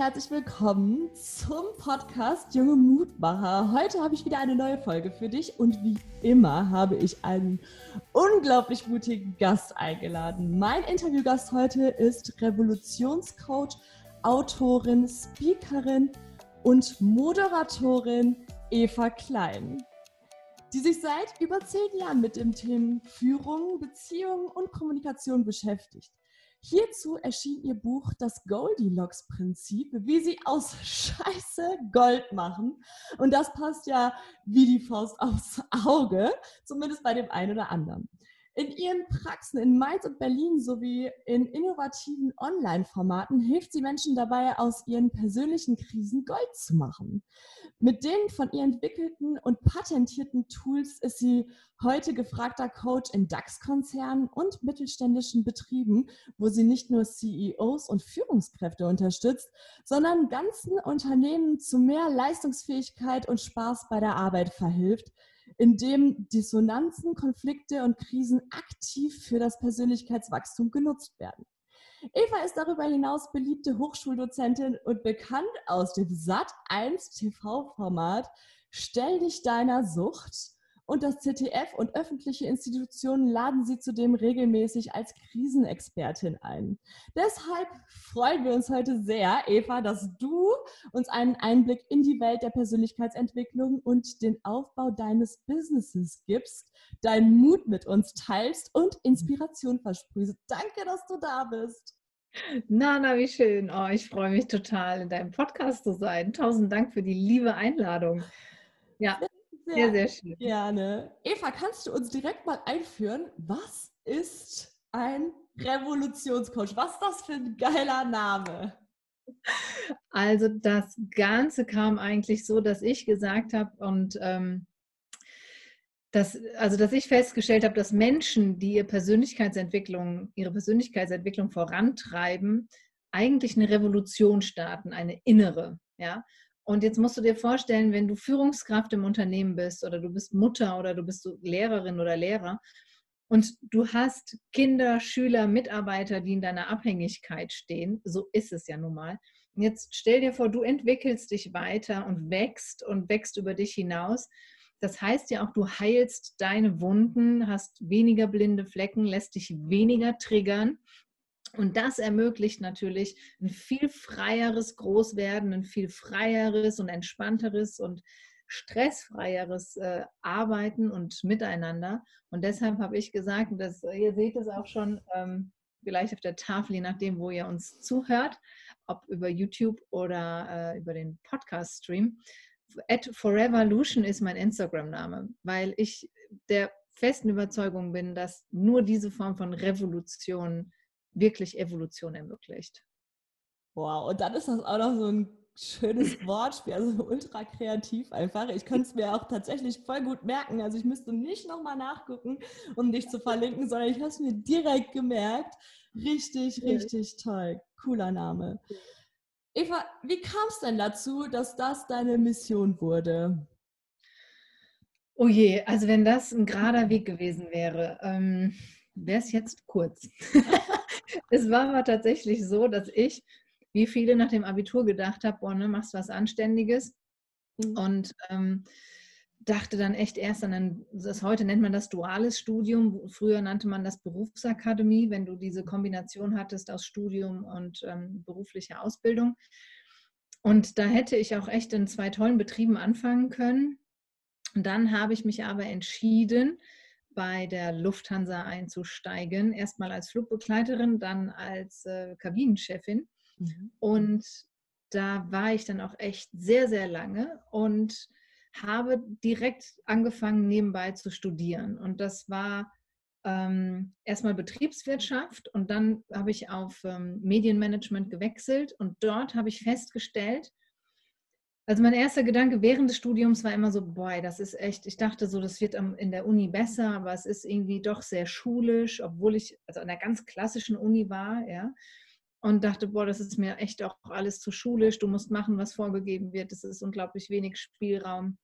herzlich willkommen zum Podcast Junge Mutmacher. Heute habe ich wieder eine neue Folge für dich und wie immer habe ich einen unglaublich mutigen Gast eingeladen. Mein Interviewgast heute ist Revolutionscoach, Autorin, Speakerin und Moderatorin Eva Klein, die sich seit über zehn Jahren mit dem Thema Führung, Beziehung und Kommunikation beschäftigt. Hierzu erschien ihr Buch Das Goldilocks-Prinzip, wie sie aus Scheiße Gold machen. Und das passt ja wie die Faust aufs Auge, zumindest bei dem einen oder anderen. In ihren Praxen in Mainz und Berlin sowie in innovativen Online-Formaten hilft sie Menschen dabei, aus ihren persönlichen Krisen Gold zu machen. Mit den von ihr entwickelten und patentierten Tools ist sie heute gefragter Coach in DAX-Konzernen und mittelständischen Betrieben, wo sie nicht nur CEOs und Führungskräfte unterstützt, sondern ganzen Unternehmen zu mehr Leistungsfähigkeit und Spaß bei der Arbeit verhilft, indem Dissonanzen, Konflikte und Krisen aktiv für das Persönlichkeitswachstum genutzt werden. Eva ist darüber hinaus beliebte Hochschuldozentin und bekannt aus dem Sat1 TV-Format Stell dich deiner Sucht und das ZDF und öffentliche Institutionen laden sie zudem regelmäßig als Krisenexpertin ein. Deshalb freuen wir uns heute sehr, Eva, dass du uns einen Einblick in die Welt der Persönlichkeitsentwicklung und den Aufbau deines Businesses gibst, deinen Mut mit uns teilst und Inspiration versprühst. Danke, dass du da bist. Nana, wie schön. Oh, ich freue mich total, in deinem Podcast zu sein. Tausend Dank für die liebe Einladung. Ja, sehr schön. Gerne. Eva, kannst du uns direkt mal einführen? Was ist ein Revolutionscoach? Was ist das für ein geiler Name? Also das Ganze kam eigentlich so, dass ich gesagt habe und ähm, dass, also dass ich festgestellt habe, dass Menschen, die ihre Persönlichkeitsentwicklung, ihre Persönlichkeitsentwicklung vorantreiben, eigentlich eine Revolution starten, eine innere. Ja? Und jetzt musst du dir vorstellen, wenn du Führungskraft im Unternehmen bist oder du bist Mutter oder du bist Lehrerin oder Lehrer und du hast Kinder, Schüler, Mitarbeiter, die in deiner Abhängigkeit stehen, so ist es ja nun mal. Jetzt stell dir vor, du entwickelst dich weiter und wächst und wächst über dich hinaus. Das heißt ja auch, du heilst deine Wunden, hast weniger blinde Flecken, lässt dich weniger triggern und das ermöglicht natürlich ein viel freieres Großwerden, ein viel freieres und entspannteres und stressfreieres äh, Arbeiten und Miteinander. Und deshalb habe ich gesagt, dass, ihr seht es auch schon ähm, vielleicht auf der Tafel, je nachdem, wo ihr uns zuhört, ob über YouTube oder äh, über den Podcast-Stream. At Forevolution ist mein Instagram-Name, weil ich der festen Überzeugung bin, dass nur diese Form von Revolution wirklich Evolution ermöglicht. Wow, und dann ist das auch noch so ein schönes Wortspiel, also ultra kreativ einfach. Ich könnte es mir auch tatsächlich voll gut merken. Also ich müsste nicht nochmal nachgucken, um dich zu verlinken, sondern ich habe es mir direkt gemerkt. Richtig, richtig toll. Cooler Name. Eva, wie kam es denn dazu, dass das deine Mission wurde? Oh je, also wenn das ein gerader Weg gewesen wäre, ähm, wäre es jetzt kurz. es war aber tatsächlich so, dass ich, wie viele nach dem Abitur gedacht habe, boah, ne, machst was Anständiges. Mhm. Und ähm, dachte dann echt erst an ein, das heute nennt man das duales Studium, früher nannte man das Berufsakademie, wenn du diese Kombination hattest aus Studium und ähm, beruflicher Ausbildung. Und da hätte ich auch echt in zwei tollen Betrieben anfangen können. Und dann habe ich mich aber entschieden, bei der Lufthansa einzusteigen. Erstmal als Flugbegleiterin, dann als äh, Kabinenchefin. Mhm. Und da war ich dann auch echt sehr, sehr lange und habe direkt angefangen, nebenbei zu studieren. Und das war ähm, erstmal Betriebswirtschaft und dann habe ich auf ähm, Medienmanagement gewechselt und dort habe ich festgestellt, Also mein erster Gedanke während des Studiums war immer so, boah, das ist echt, ich dachte so, das wird in der Uni besser, aber es ist irgendwie doch sehr schulisch, obwohl ich also an einer ganz klassischen Uni war, ja. Und dachte, boah, das ist mir echt auch alles zu schulisch, du musst machen, was vorgegeben wird, es ist unglaublich wenig Spielraum.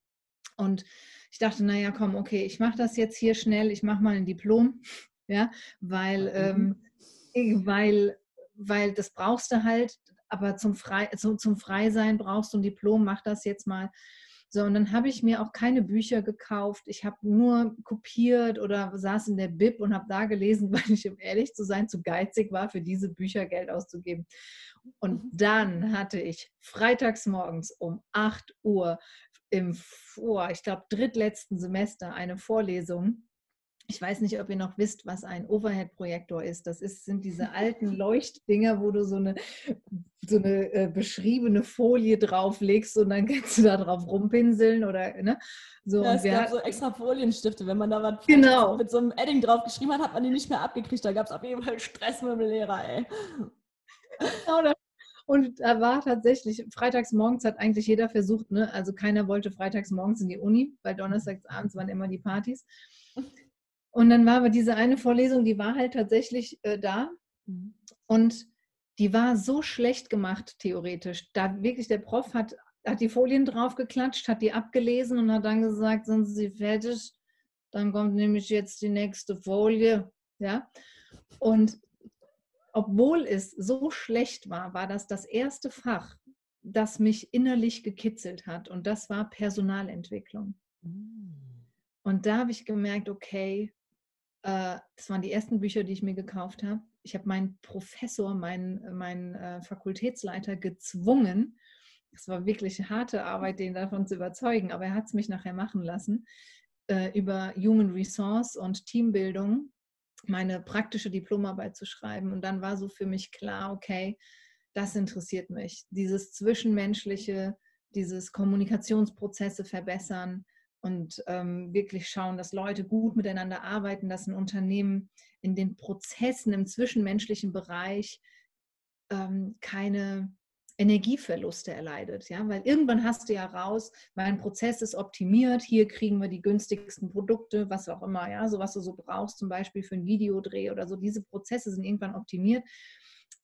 Und ich dachte, naja, komm, okay, ich mache das jetzt hier schnell, ich mache mal ein Diplom, ja, weil, mhm. ähm, weil, weil das brauchst du halt, aber zum, Frei, zum, zum Freisein brauchst du ein Diplom, mach das jetzt mal. So, und dann habe ich mir auch keine Bücher gekauft. Ich habe nur kopiert oder saß in der Bib und habe da gelesen, weil ich, um ehrlich zu sein, zu geizig war, für diese Bücher Geld auszugeben. Und mhm. dann hatte ich freitags morgens um 8 Uhr im vor, ich glaube, drittletzten Semester eine Vorlesung ich weiß nicht, ob ihr noch wisst, was ein Overhead-Projektor ist. Das ist, sind diese alten Leuchtdinger, wo du so eine, so eine äh, beschriebene Folie drauflegst und dann kannst du da drauf rumpinseln oder ne? So, ja, es gab hatten, so extra Folienstifte, wenn man da was genau. mit so einem Edding drauf geschrieben hat, hat man die nicht mehr abgekriegt. Da gab es auf jeden Fall Stress mit dem Lehrer, ey. Genau, und da war tatsächlich, freitags morgens hat eigentlich jeder versucht, ne? also keiner wollte freitags morgens in die Uni, weil donnerstags abends waren immer die Partys. Und dann war aber diese eine Vorlesung, die war halt tatsächlich äh, da. Mhm. Und die war so schlecht gemacht, theoretisch. Da wirklich der Prof hat, hat die Folien draufgeklatscht, hat die abgelesen und hat dann gesagt, sind Sie fertig? Dann kommt nämlich jetzt die nächste Folie. Ja. Und obwohl es so schlecht war, war das das erste Fach, das mich innerlich gekitzelt hat. Und das war Personalentwicklung. Mhm. Und da habe ich gemerkt, okay, äh, das waren die ersten Bücher, die ich mir gekauft habe. Ich habe meinen Professor, meinen, meinen äh, Fakultätsleiter gezwungen, es war wirklich harte Arbeit, den davon zu überzeugen, aber er hat es mich nachher machen lassen, äh, über Human Resource und Teambildung meine praktische Diplomarbeit zu schreiben. Und dann war so für mich klar, okay, das interessiert mich. Dieses Zwischenmenschliche, dieses Kommunikationsprozesse verbessern, und ähm, wirklich schauen, dass Leute gut miteinander arbeiten, dass ein Unternehmen in den Prozessen im zwischenmenschlichen Bereich ähm, keine Energieverluste erleidet. Ja? Weil irgendwann hast du ja raus, mein Prozess ist optimiert, hier kriegen wir die günstigsten Produkte, was auch immer, ja, so was du so brauchst, zum Beispiel für einen Videodreh oder so. Diese Prozesse sind irgendwann optimiert.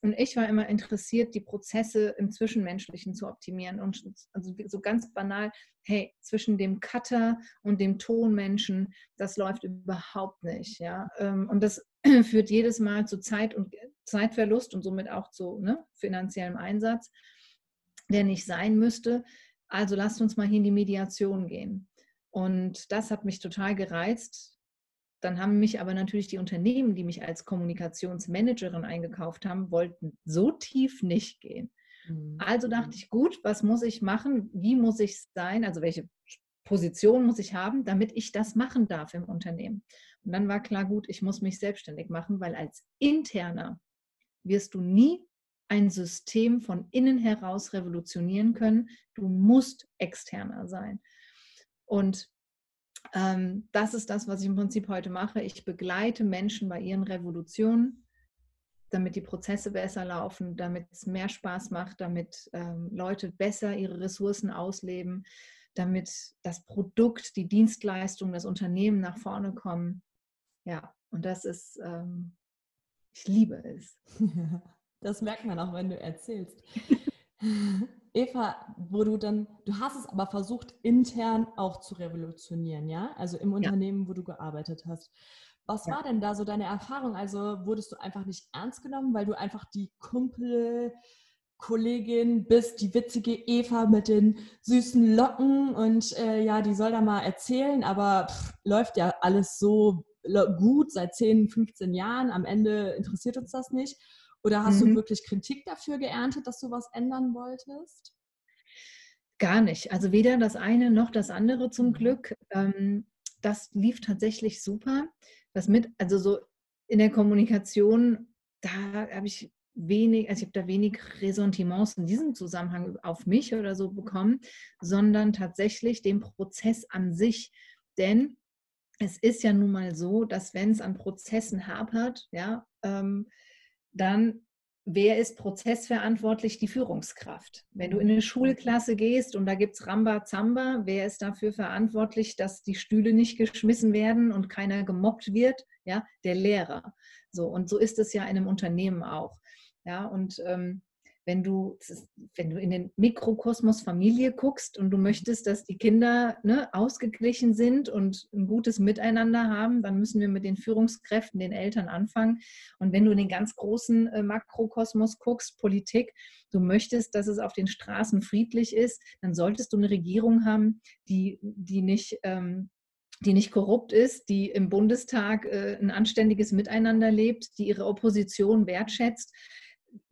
Und ich war immer interessiert, die Prozesse im Zwischenmenschlichen zu optimieren. Und also so ganz banal, hey, zwischen dem Cutter und dem Tonmenschen, das läuft überhaupt nicht. Ja? Ähm, und das führt jedes Mal zu Zeit und Zeitverlust und somit auch zu ne, finanziellem Einsatz, der nicht sein müsste. Also lasst uns mal hier in die Mediation gehen. Und das hat mich total gereizt, dann haben mich aber natürlich die Unternehmen, die mich als Kommunikationsmanagerin eingekauft haben, wollten so tief nicht gehen. Mhm. Also dachte mhm. ich, gut, was muss ich machen? Wie muss ich sein? Also welche Position muss ich haben, damit ich das machen darf im Unternehmen? Und dann war klar, gut, ich muss mich selbstständig machen, weil als Interner wirst du nie ein System von innen heraus revolutionieren können. Du musst externer sein. Und ähm, das ist das, was ich im Prinzip heute mache. Ich begleite Menschen bei ihren Revolutionen, damit die Prozesse besser laufen, damit es mehr Spaß macht, damit ähm, Leute besser ihre Ressourcen ausleben, damit das Produkt, die Dienstleistung, das Unternehmen nach vorne kommen. Ja, und das ist, ähm, ich liebe es. Das merkt man auch, wenn du erzählst. Eva, wo du dann, du hast es aber versucht, intern auch zu revolutionieren, ja? Also im Unternehmen, ja. wo du gearbeitet hast. Was ja. war denn da so deine Erfahrung? Also wurdest du einfach nicht ernst genommen, weil du einfach die Kumpel, Kollegin bist, die witzige Eva mit den süßen Locken und äh, ja, die soll da mal erzählen, aber pff, läuft ja alles so gut seit 10, 15 Jahren. Am Ende interessiert uns das nicht. Oder hast mhm. du wirklich Kritik dafür geerntet, dass du was ändern wolltest? Gar nicht. Also weder das eine noch das andere zum mhm. Glück. Ähm, das lief tatsächlich super. Was mit, also so in der Kommunikation, da habe ich wenig, also ich habe da wenig Ressentiments in diesem Zusammenhang auf mich oder so bekommen, sondern tatsächlich den Prozess an sich. Denn es ist ja nun mal so, dass wenn es an Prozessen hapert, ja, ähm, dann wer ist prozessverantwortlich? Die Führungskraft. Wenn du in eine Schulklasse gehst und da gibt es Ramba-Zamba, wer ist dafür verantwortlich, dass die Stühle nicht geschmissen werden und keiner gemobbt wird? Ja, der Lehrer. So, und so ist es ja in einem Unternehmen auch. Ja, und ähm, wenn du, wenn du in den Mikrokosmos Familie guckst und du möchtest, dass die Kinder ne, ausgeglichen sind und ein gutes Miteinander haben, dann müssen wir mit den Führungskräften, den Eltern anfangen. Und wenn du in den ganz großen äh, Makrokosmos guckst, Politik, du möchtest, dass es auf den Straßen friedlich ist, dann solltest du eine Regierung haben, die, die nicht ähm, die nicht korrupt ist, die im Bundestag äh, ein anständiges Miteinander lebt, die ihre Opposition wertschätzt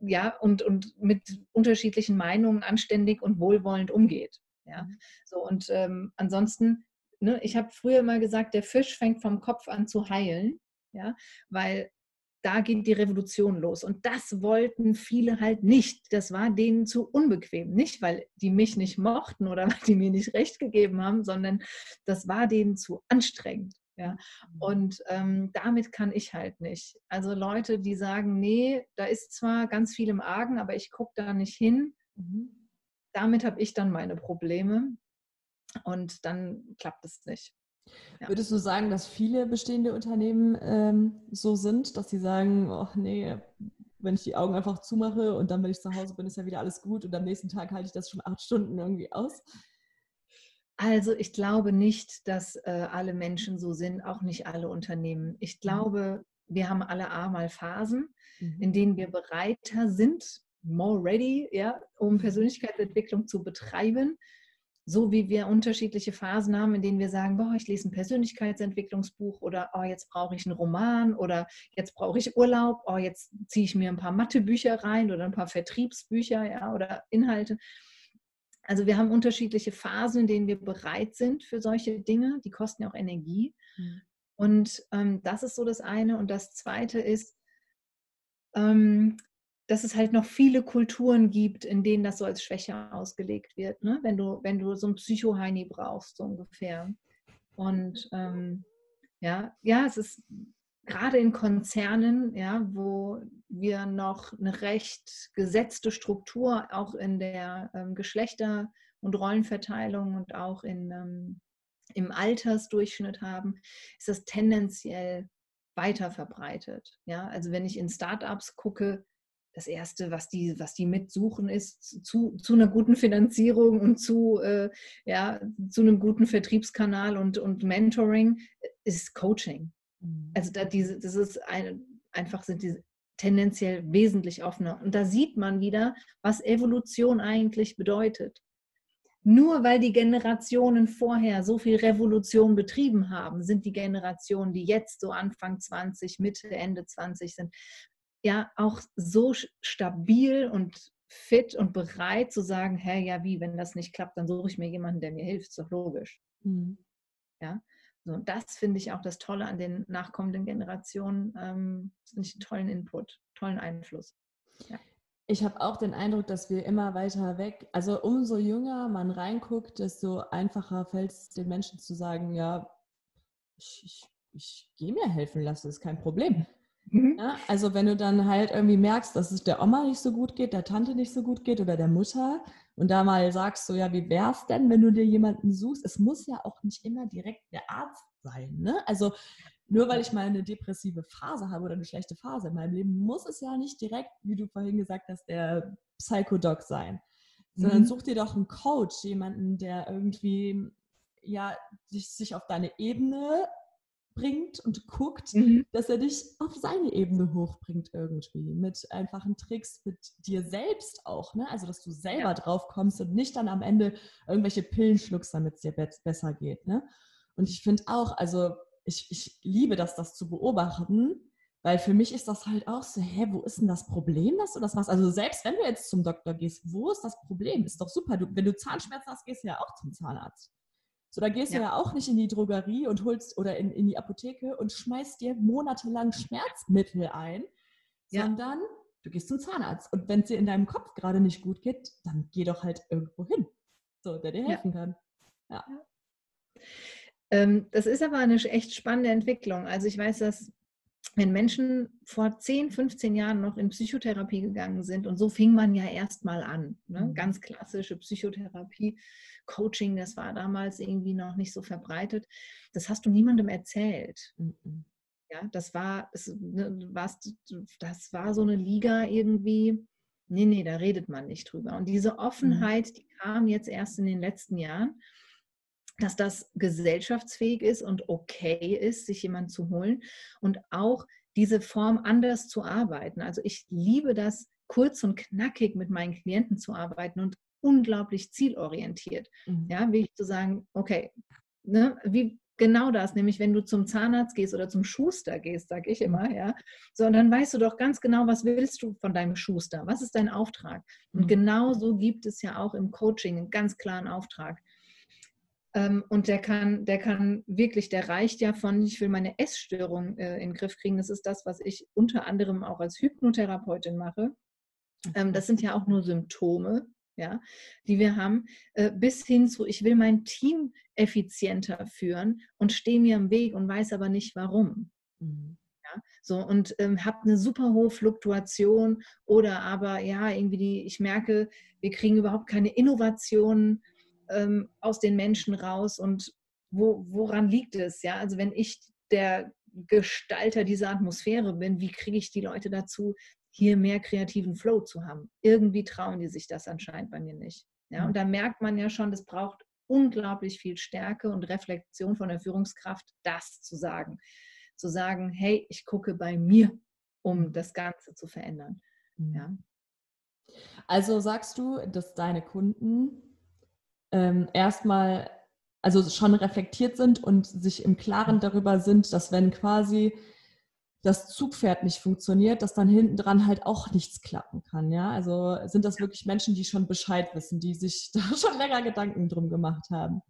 ja, und, und mit unterschiedlichen Meinungen anständig und wohlwollend umgeht. Ja, mhm. so und ähm, ansonsten, ne, ich habe früher mal gesagt, der Fisch fängt vom Kopf an zu heilen, ja, weil da geht die Revolution los. Und das wollten viele halt nicht. Das war denen zu unbequem. Nicht, weil die mich nicht mochten oder weil die mir nicht recht gegeben haben, sondern das war denen zu anstrengend. Ja? Mhm. Und ähm, damit kann ich halt nicht. Also Leute, die sagen, nee, da ist zwar ganz viel im Argen, aber ich gucke da nicht hin. Mhm. Damit habe ich dann meine Probleme und dann klappt es nicht. Ja. Würdest du sagen, dass viele bestehende Unternehmen ähm, so sind, dass sie sagen, ach nee, wenn ich die Augen einfach zumache und dann, wenn ich zu Hause bin, ist ja wieder alles gut und am nächsten Tag halte ich das schon acht Stunden irgendwie aus? Also ich glaube nicht, dass äh, alle Menschen so sind, auch nicht alle Unternehmen. Ich mhm. glaube, wir haben alle einmal Phasen, mhm. in denen wir bereiter sind, more ready, ja, um mhm. Persönlichkeitsentwicklung zu betreiben. So wie wir unterschiedliche Phasen haben, in denen wir sagen, boah, ich lese ein Persönlichkeitsentwicklungsbuch oder oh, jetzt brauche ich einen Roman oder jetzt brauche ich Urlaub, oh, jetzt ziehe ich mir ein paar Mathebücher rein oder ein paar Vertriebsbücher ja, oder Inhalte. Also wir haben unterschiedliche Phasen, in denen wir bereit sind für solche Dinge. Die kosten ja auch Energie. Mhm. Und ähm, das ist so das eine. Und das zweite ist, ähm, dass es halt noch viele Kulturen gibt, in denen das so als Schwäche ausgelegt wird. Ne? Wenn, du, wenn du so ein Psycho-Heini brauchst, so ungefähr. Und ähm, ja, ja, es ist gerade in Konzernen, ja, wo wir noch eine recht gesetzte Struktur auch in der ähm, Geschlechter- und Rollenverteilung und auch in, ähm, im Altersdurchschnitt haben, ist das tendenziell weiter verbreitet. Ja? Also wenn ich in Startups gucke, das Erste, was die, was die mitsuchen, ist zu, zu einer guten Finanzierung und zu, äh, ja, zu einem guten Vertriebskanal und, und Mentoring, ist Coaching. Mhm. Also da diese, das ist eine, einfach sind diese tendenziell wesentlich offener. Und da sieht man wieder, was Evolution eigentlich bedeutet. Nur weil die Generationen vorher so viel Revolution betrieben haben, sind die Generationen, die jetzt so Anfang 20, Mitte, Ende 20 sind, ja auch so stabil und fit und bereit zu sagen, hey, ja, wie, wenn das nicht klappt, dann suche ich mir jemanden, der mir hilft, ist doch logisch. Mhm. Ja, so, das finde ich auch das Tolle an den nachkommenden Generationen. Ähm, finde ich einen tollen Input, tollen Einfluss. Ja. Ich habe auch den Eindruck, dass wir immer weiter weg, also umso jünger man reinguckt, desto einfacher fällt es den Menschen zu sagen, ja, ich, ich, ich gehe mir helfen lassen, ist kein Problem. Mhm. Ja, also wenn du dann halt irgendwie merkst, dass es der Oma nicht so gut geht, der Tante nicht so gut geht oder der Mutter und da mal sagst so, ja, wie wäre es denn, wenn du dir jemanden suchst? Es muss ja auch nicht immer direkt der Arzt sein. Ne? Also nur weil ich mal eine depressive Phase habe oder eine schlechte Phase in meinem Leben, muss es ja nicht direkt, wie du vorhin gesagt hast, der Psychodoc sein. Sondern mhm. such dir doch einen Coach, jemanden, der irgendwie ja, sich auf deine Ebene bringt und guckt, mhm. dass er dich auf seine Ebene hochbringt irgendwie. Mit einfachen Tricks, mit dir selbst auch. Ne? Also, dass du selber ja. drauf kommst und nicht dann am Ende irgendwelche Pillen schluckst, damit es dir be besser geht. Ne? Und ich finde auch, also ich, ich liebe das, das zu beobachten, weil für mich ist das halt auch so, hä, wo ist denn das Problem, dass du das machst? Also selbst wenn du jetzt zum Doktor gehst, wo ist das Problem? Ist doch super. Du, wenn du Zahnschmerzen hast, gehst du ja auch zum Zahnarzt. So, da gehst ja. du ja auch nicht in die Drogerie und holst oder in, in die Apotheke und schmeißt dir monatelang Schmerzmittel ein, ja. sondern du gehst zum Zahnarzt. Und wenn es dir in deinem Kopf gerade nicht gut geht, dann geh doch halt irgendwo hin, so, der dir helfen ja. kann. Ja. Ähm, das ist aber eine echt spannende Entwicklung. Also ich weiß, dass wenn Menschen vor 10, 15 Jahren noch in Psychotherapie gegangen sind, und so fing man ja erstmal an, ne? Mhm. ganz klassische Psychotherapie, Coaching, das war damals irgendwie noch nicht so verbreitet, das hast du niemandem erzählt. Mhm. Ja, das war, das, ne, das war so eine Liga irgendwie, nee, nee, da redet man nicht drüber. Und diese mhm. Offenheit, die kam jetzt erst in den letzten Jahren dass das gesellschaftsfähig ist und okay ist, sich jemanden zu holen und auch diese Form anders zu arbeiten. Also ich liebe das, kurz und knackig mit meinen Klienten zu arbeiten und unglaublich zielorientiert. Mhm. Ja, wie ich zu sagen, okay, ne, wie genau das, nämlich wenn du zum Zahnarzt gehst oder zum Schuster gehst, sage ich immer, ja, so und dann weißt du doch ganz genau, was willst du von deinem Schuster? Was ist dein Auftrag? Und mhm. genau so gibt es ja auch im Coaching einen ganz klaren Auftrag. Ähm, und der kann, der kann wirklich, der reicht ja von, ich will meine Essstörung äh, in den Griff kriegen. Das ist das, was ich unter anderem auch als Hypnotherapeutin mache. Ähm, das sind ja auch nur Symptome, ja, die wir haben, äh, bis hin zu, ich will mein Team effizienter führen und stehe mir im Weg und weiß aber nicht warum. Mhm. Ja, so und ähm, habe eine super hohe Fluktuation oder aber ja, irgendwie die, ich merke, wir kriegen überhaupt keine Innovationen ähm, aus den Menschen raus und wo, woran liegt es? Ja, also wenn ich der Gestalter dieser Atmosphäre bin, wie kriege ich die Leute dazu, hier mehr kreativen Flow zu haben? Irgendwie trauen die sich das anscheinend bei mir nicht. Ja, und da merkt man ja schon, das braucht unglaublich viel Stärke und Reflexion von der Führungskraft, das zu sagen. Zu sagen, hey, ich gucke bei mir, um mhm. das Ganze zu verändern. Mhm. Ja. Also sagst du, dass deine Kunden ähm, erstmal, also schon reflektiert sind und sich im Klaren darüber sind, dass wenn quasi das Zugpferd nicht funktioniert, dass dann hinten dran halt auch nichts klappen kann. Ja, also sind das wirklich Menschen, die schon Bescheid wissen, die sich da schon länger Gedanken drum gemacht haben.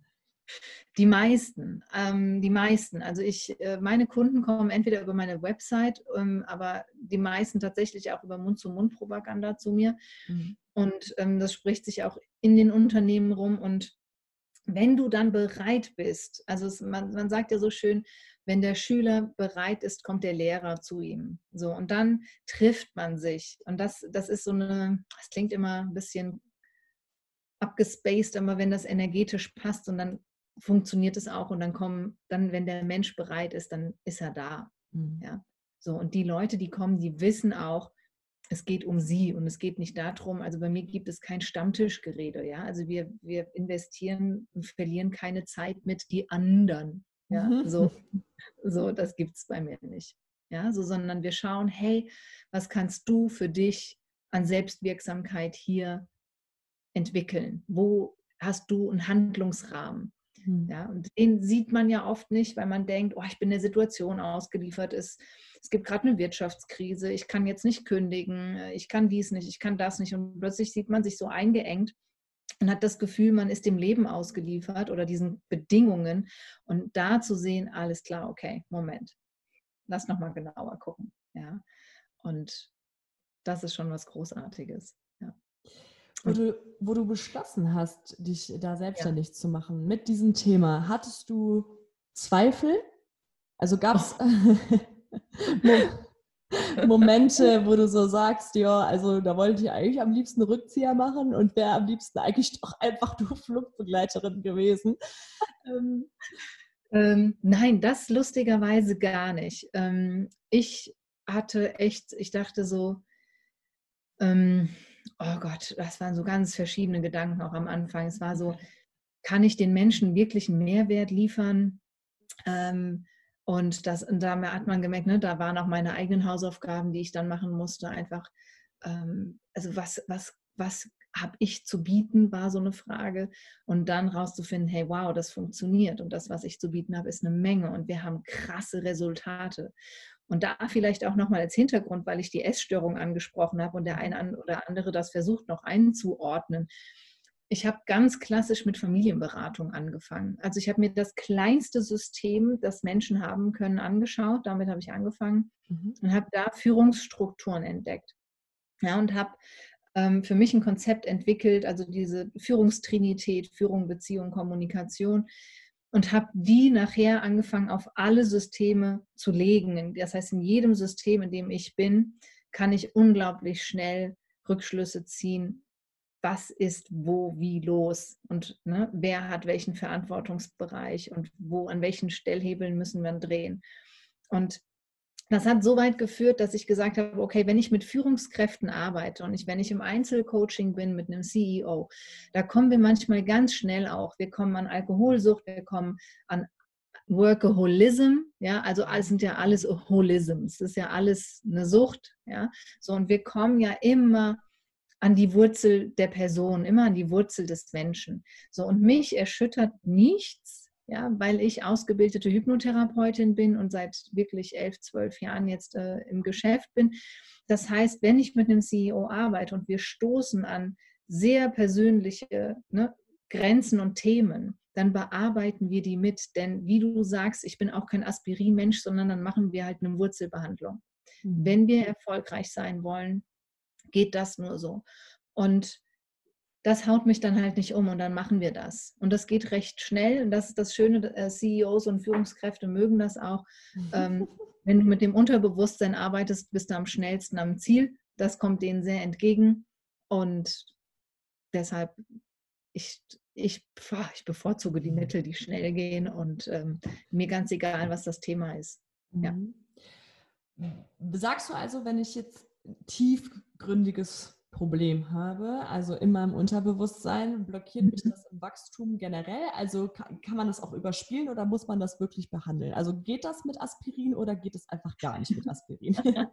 Die meisten, ähm, die meisten. Also ich, äh, meine Kunden kommen entweder über meine Website, ähm, aber die meisten tatsächlich auch über Mund-zu-Mund-Propaganda zu mir. Mhm. Und ähm, das spricht sich auch in den Unternehmen rum. Und wenn du dann bereit bist, also es, man, man sagt ja so schön, wenn der Schüler bereit ist, kommt der Lehrer zu ihm. So, und dann trifft man sich. Und das, das ist so eine, das klingt immer ein bisschen abgespaced, aber wenn das energetisch passt und dann funktioniert es auch und dann kommen, dann, wenn der Mensch bereit ist, dann ist er da. Mhm. Ja. So, und die Leute, die kommen, die wissen auch, es geht um sie und es geht nicht darum, also bei mir gibt es kein Stammtischgerede, ja. Also wir, wir investieren und verlieren keine Zeit mit die anderen. Ja, mhm. so, so, das gibt es bei mir nicht. Ja, so, sondern wir schauen, hey, was kannst du für dich an Selbstwirksamkeit hier entwickeln? Wo hast du einen Handlungsrahmen? Mhm. Ja, und den sieht man ja oft nicht, weil man denkt, oh, ich bin der Situation ausgeliefert, es, es gibt gerade eine Wirtschaftskrise, ich kann jetzt nicht kündigen, ich kann dies nicht, ich kann das nicht. Und plötzlich sieht man sich so eingeengt und hat das Gefühl, man ist dem Leben ausgeliefert oder diesen Bedingungen. Und da zu sehen, alles klar, okay, Moment, lass nochmal genauer gucken. Ja, und das ist schon was Großartiges. Ja. Wo du, wo du beschlossen hast, dich da selbstständig ja. zu machen mit diesem Thema, hattest du Zweifel? Also gab es oh. Momente, wo du so sagst, ja, also da wollte ich eigentlich am liebsten Rückzieher machen und wäre am liebsten eigentlich doch einfach nur Flugbegleiterin gewesen. Ähm, ähm, nein, das lustigerweise gar nicht. Ähm, ich hatte echt, ich dachte so, ähm, oh Gott, das waren so ganz verschiedene Gedanken auch am Anfang. Es war so, kann ich den Menschen wirklich einen Mehrwert liefern? Und, das, und da hat man gemerkt, ne, da waren auch meine eigenen Hausaufgaben, die ich dann machen musste. Einfach, ähm, also was, was, was habe ich zu bieten, war so eine Frage. Und dann rauszufinden, hey, wow, das funktioniert. Und das, was ich zu bieten habe, ist eine Menge. Und wir haben krasse Resultate. Und da vielleicht auch nochmal als Hintergrund, weil ich die Essstörung angesprochen habe und der eine oder andere das versucht noch einzuordnen. Ich habe ganz klassisch mit Familienberatung angefangen. Also ich habe mir das kleinste System, das Menschen haben können, angeschaut. Damit habe ich angefangen mhm. und habe da Führungsstrukturen entdeckt. Ja, und habe ähm, für mich ein Konzept entwickelt, also diese Führungstrinität, Führung, Beziehung, Kommunikation, und habe die nachher angefangen auf alle Systeme zu legen. Das heißt, in jedem System, in dem ich bin, kann ich unglaublich schnell Rückschlüsse ziehen, was ist wo wie los und ne, wer hat welchen Verantwortungsbereich und wo an welchen Stellhebeln müssen wir drehen. Und das hat so weit geführt, dass ich gesagt habe, okay, wenn ich mit Führungskräften arbeite und ich, wenn ich im Einzelcoaching bin mit einem CEO, da kommen wir manchmal ganz schnell auch. Wir kommen an Alkoholsucht, wir kommen an Workaholism, ja, also alles sind ja alles Holisms, das ist ja alles eine Sucht, ja, so und wir kommen ja immer an die Wurzel der Person, immer an die Wurzel des Menschen. So und mich erschüttert nichts, ja, weil ich ausgebildete Hypnotherapeutin bin und seit wirklich elf, zwölf Jahren jetzt äh, im Geschäft bin. Das heißt, wenn ich mit einem CEO arbeite und wir stoßen an sehr persönliche ne, Grenzen und Themen, dann bearbeiten wir die mit. Denn wie du sagst, ich bin auch kein Aspirinmensch, sondern dann machen wir halt eine Wurzelbehandlung. Mhm. Wenn wir erfolgreich sein wollen, geht das nur so. Und das haut mich dann halt nicht um und dann machen wir das. Und das geht recht schnell und das ist das Schöne, äh, CEOs und Führungskräfte mögen das auch. Ähm, wenn du mit dem Unterbewusstsein arbeitest, bist du am schnellsten am Ziel. Das kommt denen sehr entgegen und deshalb, ich, ich, ich bevorzuge die Mittel, die schnell gehen und ähm, mir ganz egal, was das Thema ist. Ja. Mhm. Sagst du also, wenn ich jetzt tiefgründiges Problem habe, also in meinem Unterbewusstsein, blockiert mich mhm. das im Wachstum generell? Also kann, kann, man das auch überspielen oder muss man das wirklich behandeln? Also geht das mit Aspirin oder geht es einfach gar nicht mit Aspirin?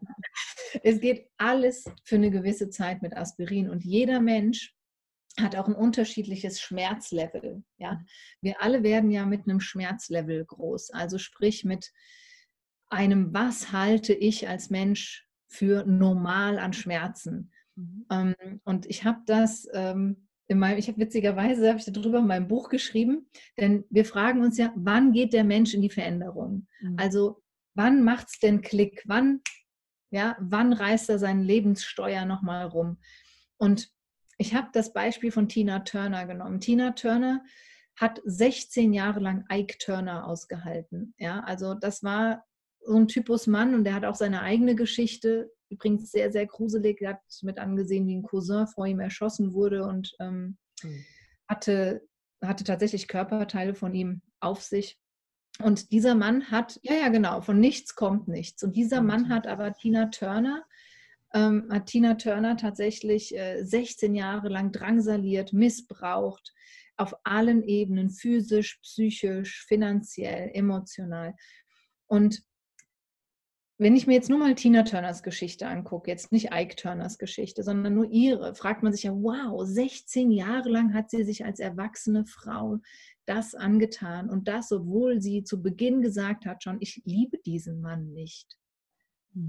es geht alles für eine gewisse Zeit mit Aspirin und jeder Mensch hat auch ein unterschiedliches Schmerzlevel. Ja? Wir alle werden ja mit einem Schmerzlevel groß, also sprich mit einem, was halte ich als Mensch für normal an Schmerzen. Mhm. Ähm, und ich habe das ähm, in meinem, ich habe witzigerweise, habe ich darüber in meinem Buch geschrieben, denn wir fragen uns ja, wann geht der Mensch in die Veränderung? Mhm. Also wann macht es denn Klick? Wann, ja, wann reißt er seinen Lebenssteuer nochmal rum? Und ich habe das Beispiel von Tina Turner genommen. Tina Turner hat 16 Jahre lang Ike Turner ausgehalten. Ja, also das war so ein Typus Mann und der hat auch seine eigene Geschichte. Übrigens sehr, sehr gruselig. Er hat mit angesehen, wie ein Cousin vor ihm erschossen wurde und ähm, mhm. hatte, hatte tatsächlich Körperteile von ihm auf sich. Und dieser Mann hat, ja, ja, genau, von nichts kommt nichts. Und dieser Mann hat aber Tina Turner, ähm, hat Tina Turner tatsächlich äh, 16 Jahre lang drangsaliert, missbraucht, auf allen Ebenen, physisch, psychisch, finanziell, emotional. Und wenn ich mir jetzt nur mal Tina Turners Geschichte angucke, jetzt nicht Ike Turners Geschichte, sondern nur ihre, fragt man sich ja, wow, 16 Jahre lang hat sie sich als erwachsene Frau das angetan und das, obwohl sie zu Beginn gesagt hat schon, ich liebe diesen Mann nicht.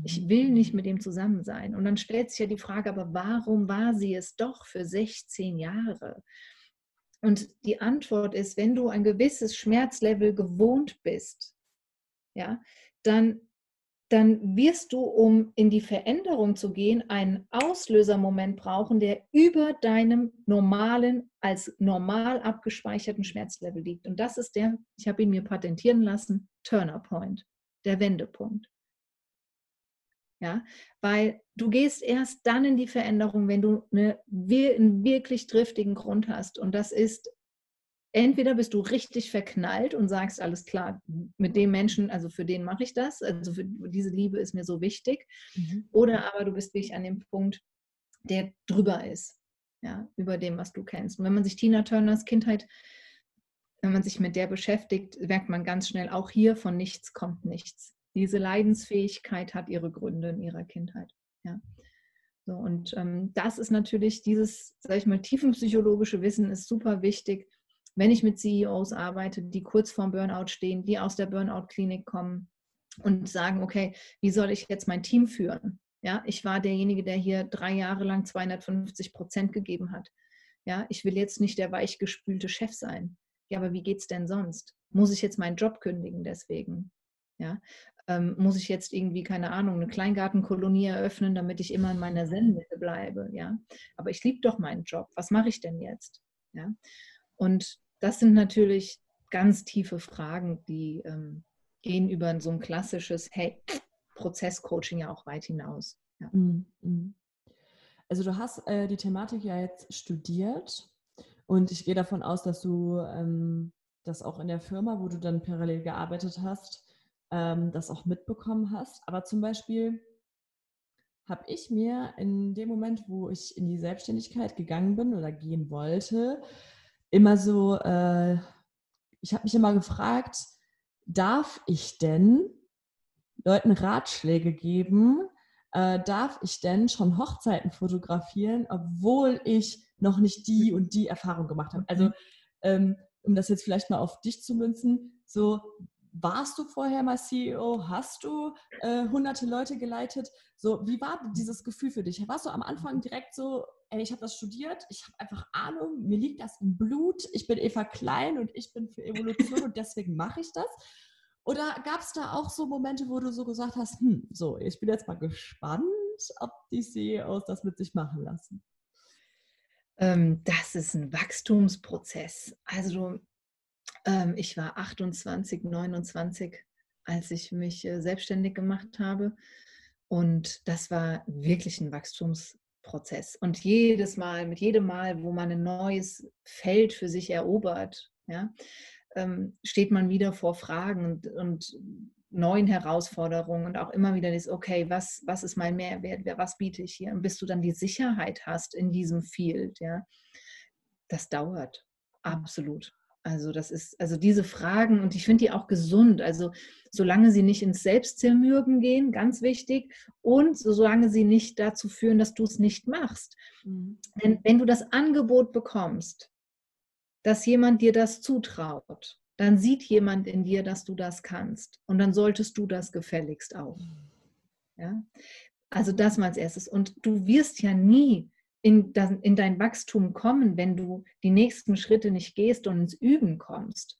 Ich mhm. will nicht mit ihm zusammen sein. Und dann stellt sich ja die Frage, aber warum war sie es doch für 16 Jahre? Und die Antwort ist, wenn du ein gewisses Schmerzlevel gewohnt bist, ja, dann dann wirst du, um in die Veränderung zu gehen, einen Auslösermoment brauchen, der über deinem normalen, als normal abgespeicherten Schmerzlevel liegt. Und das ist der, ich habe ihn mir patentieren lassen, Turner Point, der Wendepunkt. Ja, weil du gehst erst dann in die Veränderung, wenn du eine, einen wirklich driftigen Grund hast. Und das ist entweder bist du richtig verknallt und sagst, alles klar, mit dem Menschen, also für den mache ich das, also für diese Liebe ist mir so wichtig, mhm. oder aber du bist wirklich an dem Punkt, der drüber ist, ja, über dem, was du kennst. Und wenn man sich Tina Turners Kindheit, wenn man sich mit der beschäftigt, merkt man ganz schnell, auch hier von nichts kommt nichts. Diese Leidensfähigkeit hat ihre Gründe in ihrer Kindheit, ja. So, und ähm, das ist natürlich dieses, sag ich mal, tiefenpsychologische Wissen ist super wichtig, wenn ich mit CEOs arbeite, die kurz vorm Burnout stehen, die aus der Burnout-Klinik kommen und sagen, okay, wie soll ich jetzt mein Team führen? Ja, ich war derjenige, der hier drei Jahre lang 250 Prozent gegeben hat. Ja, ich will jetzt nicht der weichgespülte Chef sein. Ja, aber wie geht es denn sonst? Muss ich jetzt meinen Job kündigen deswegen? Ja, ähm, muss ich jetzt irgendwie, keine Ahnung, eine Kleingartenkolonie eröffnen, damit ich immer in meiner zen bleibe? Ja, aber ich liebe doch meinen Job. Was mache ich denn jetzt? Ja, und das sind natürlich ganz tiefe Fragen, die ähm, gehen über so ein klassisches, hey, Prozesscoaching ja auch weit hinaus. Ja. Mhm, mhm. Also du hast äh, die Thematik ja jetzt studiert und ich gehe davon aus, dass du ähm, das auch in der Firma, wo du dann parallel gearbeitet hast, ähm, das auch mitbekommen hast. Aber zum Beispiel habe ich mir in dem Moment, wo ich in die Selbstständigkeit gegangen bin oder gehen wollte, immer so, äh, ich habe mich immer gefragt, darf ich denn Leuten Ratschläge geben? Äh, darf ich denn schon Hochzeiten fotografieren, obwohl ich noch nicht die und die Erfahrung gemacht habe? Also, mhm. ähm, um das jetzt vielleicht mal auf dich zu münzen, so warst du vorher mal CEO? Hast du äh, hunderte Leute geleitet? So, wie war dieses Gefühl für dich? Warst du am Anfang direkt so, ey, ich habe das studiert, ich habe einfach Ahnung, mir liegt das im Blut, ich bin Eva Klein und ich bin für Evolution und deswegen mache ich das? Oder gab es da auch so Momente, wo du so gesagt hast, hm, so, ich bin jetzt mal gespannt, ob die CEOs das mit sich machen lassen? Ähm, das ist ein Wachstumsprozess. Also ähm, ich war 28, 29, als ich mich äh, selbstständig gemacht habe. Und das war wirklich ein Wachstumsprozess. Und jedes Mal, mit jedem Mal, wo man ein neues Feld für sich erobert, ja, ähm, steht man wieder vor Fragen und, und, neuen Herausforderungen und auch immer wieder das, okay, was, was ist mein Mehrwert, was biete ich hier? Und bis du dann die Sicherheit hast in diesem Field, ja, das dauert. Absolut. Also das ist, also diese Fragen und ich finde die auch gesund. Also solange sie nicht ins Selbstzermürben gehen, ganz wichtig, und solange sie nicht dazu führen, dass du es nicht machst. Mhm. Denn wenn du das Angebot bekommst, dass jemand dir das zutraut, dann sieht jemand in dir, dass du das kannst. Und dann solltest du das gefälligst auch. Ja? Also das mal als erstes. Und du wirst ja nie in, in dein Wachstum kommen, wenn du die nächsten Schritte nicht gehst und ins Üben kommst?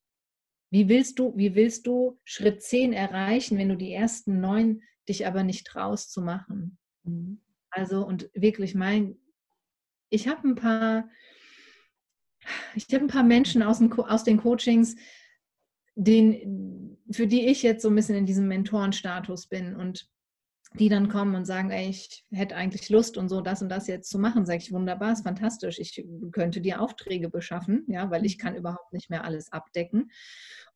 Wie willst du, wie willst du Schritt 10 erreichen, wenn du die ersten neun dich aber nicht traust zu machen? Mhm. Also, und wirklich mein, ich habe ein paar, ich habe ein paar Menschen aus, dem, aus den Coachings, den, für die ich jetzt so ein bisschen in diesem Mentorenstatus bin. Und die dann kommen und sagen, ey, ich hätte eigentlich Lust und so das und das jetzt zu machen, sage ich, wunderbar, ist fantastisch. Ich könnte dir Aufträge beschaffen, ja, weil ich kann überhaupt nicht mehr alles abdecken.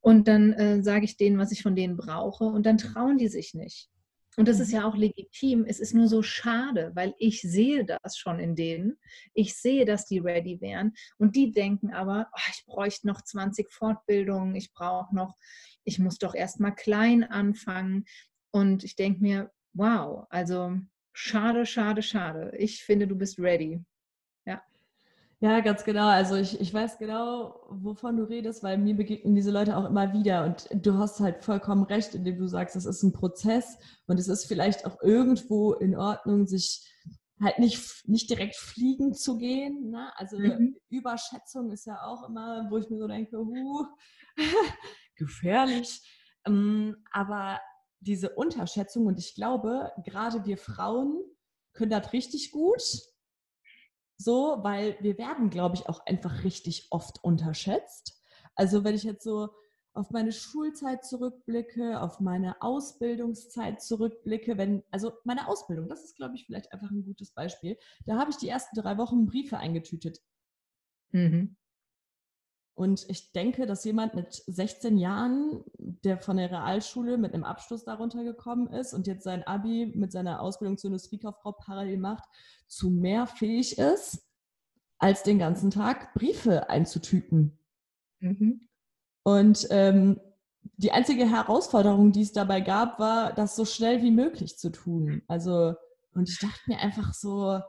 Und dann äh, sage ich denen, was ich von denen brauche und dann trauen die sich nicht. Und das ist mhm. ja auch legitim. Es ist nur so schade, weil ich sehe das schon in denen. Ich sehe, dass die ready wären. Und die denken aber, oh, ich bräuchte noch 20 Fortbildungen, ich brauche noch, ich muss doch erst mal klein anfangen. Und ich denke mir, wow, also schade, schade, schade. Ich finde, du bist ready. Ja. Ja, ganz genau. Also ich, ich weiß genau, wovon du redest, weil mir begegnen diese Leute auch immer wieder. Und du hast halt vollkommen recht, indem du sagst, es ist ein Prozess und es ist vielleicht auch irgendwo in Ordnung, sich halt nicht, nicht direkt fliegen zu gehen. Ne? Also mhm. Überschätzung ist ja auch immer, wo ich mir so denke, huh, gefährlich. Ähm, aber diese Unterschätzung und ich glaube, gerade wir Frauen können das richtig gut. So, weil wir werden, glaube ich, auch einfach richtig oft unterschätzt. Also wenn ich jetzt so auf meine Schulzeit zurückblicke, auf meine Ausbildungszeit zurückblicke, wenn, also meine Ausbildung, das ist, glaube ich, vielleicht einfach ein gutes Beispiel. Da habe ich die ersten drei Wochen Briefe eingetütet. Mhm. Und ich denke, dass jemand mit 16 Jahren, der von der Realschule mit einem Abschluss darunter gekommen ist und jetzt sein Abi mit seiner Ausbildung zur Industriekauffrau parallel macht, zu mehr fähig ist, als den ganzen Tag Briefe einzutüten. Mhm. Und ähm, die einzige Herausforderung, die es dabei gab, war, das so schnell wie möglich zu tun. Also, und ich dachte mir einfach so,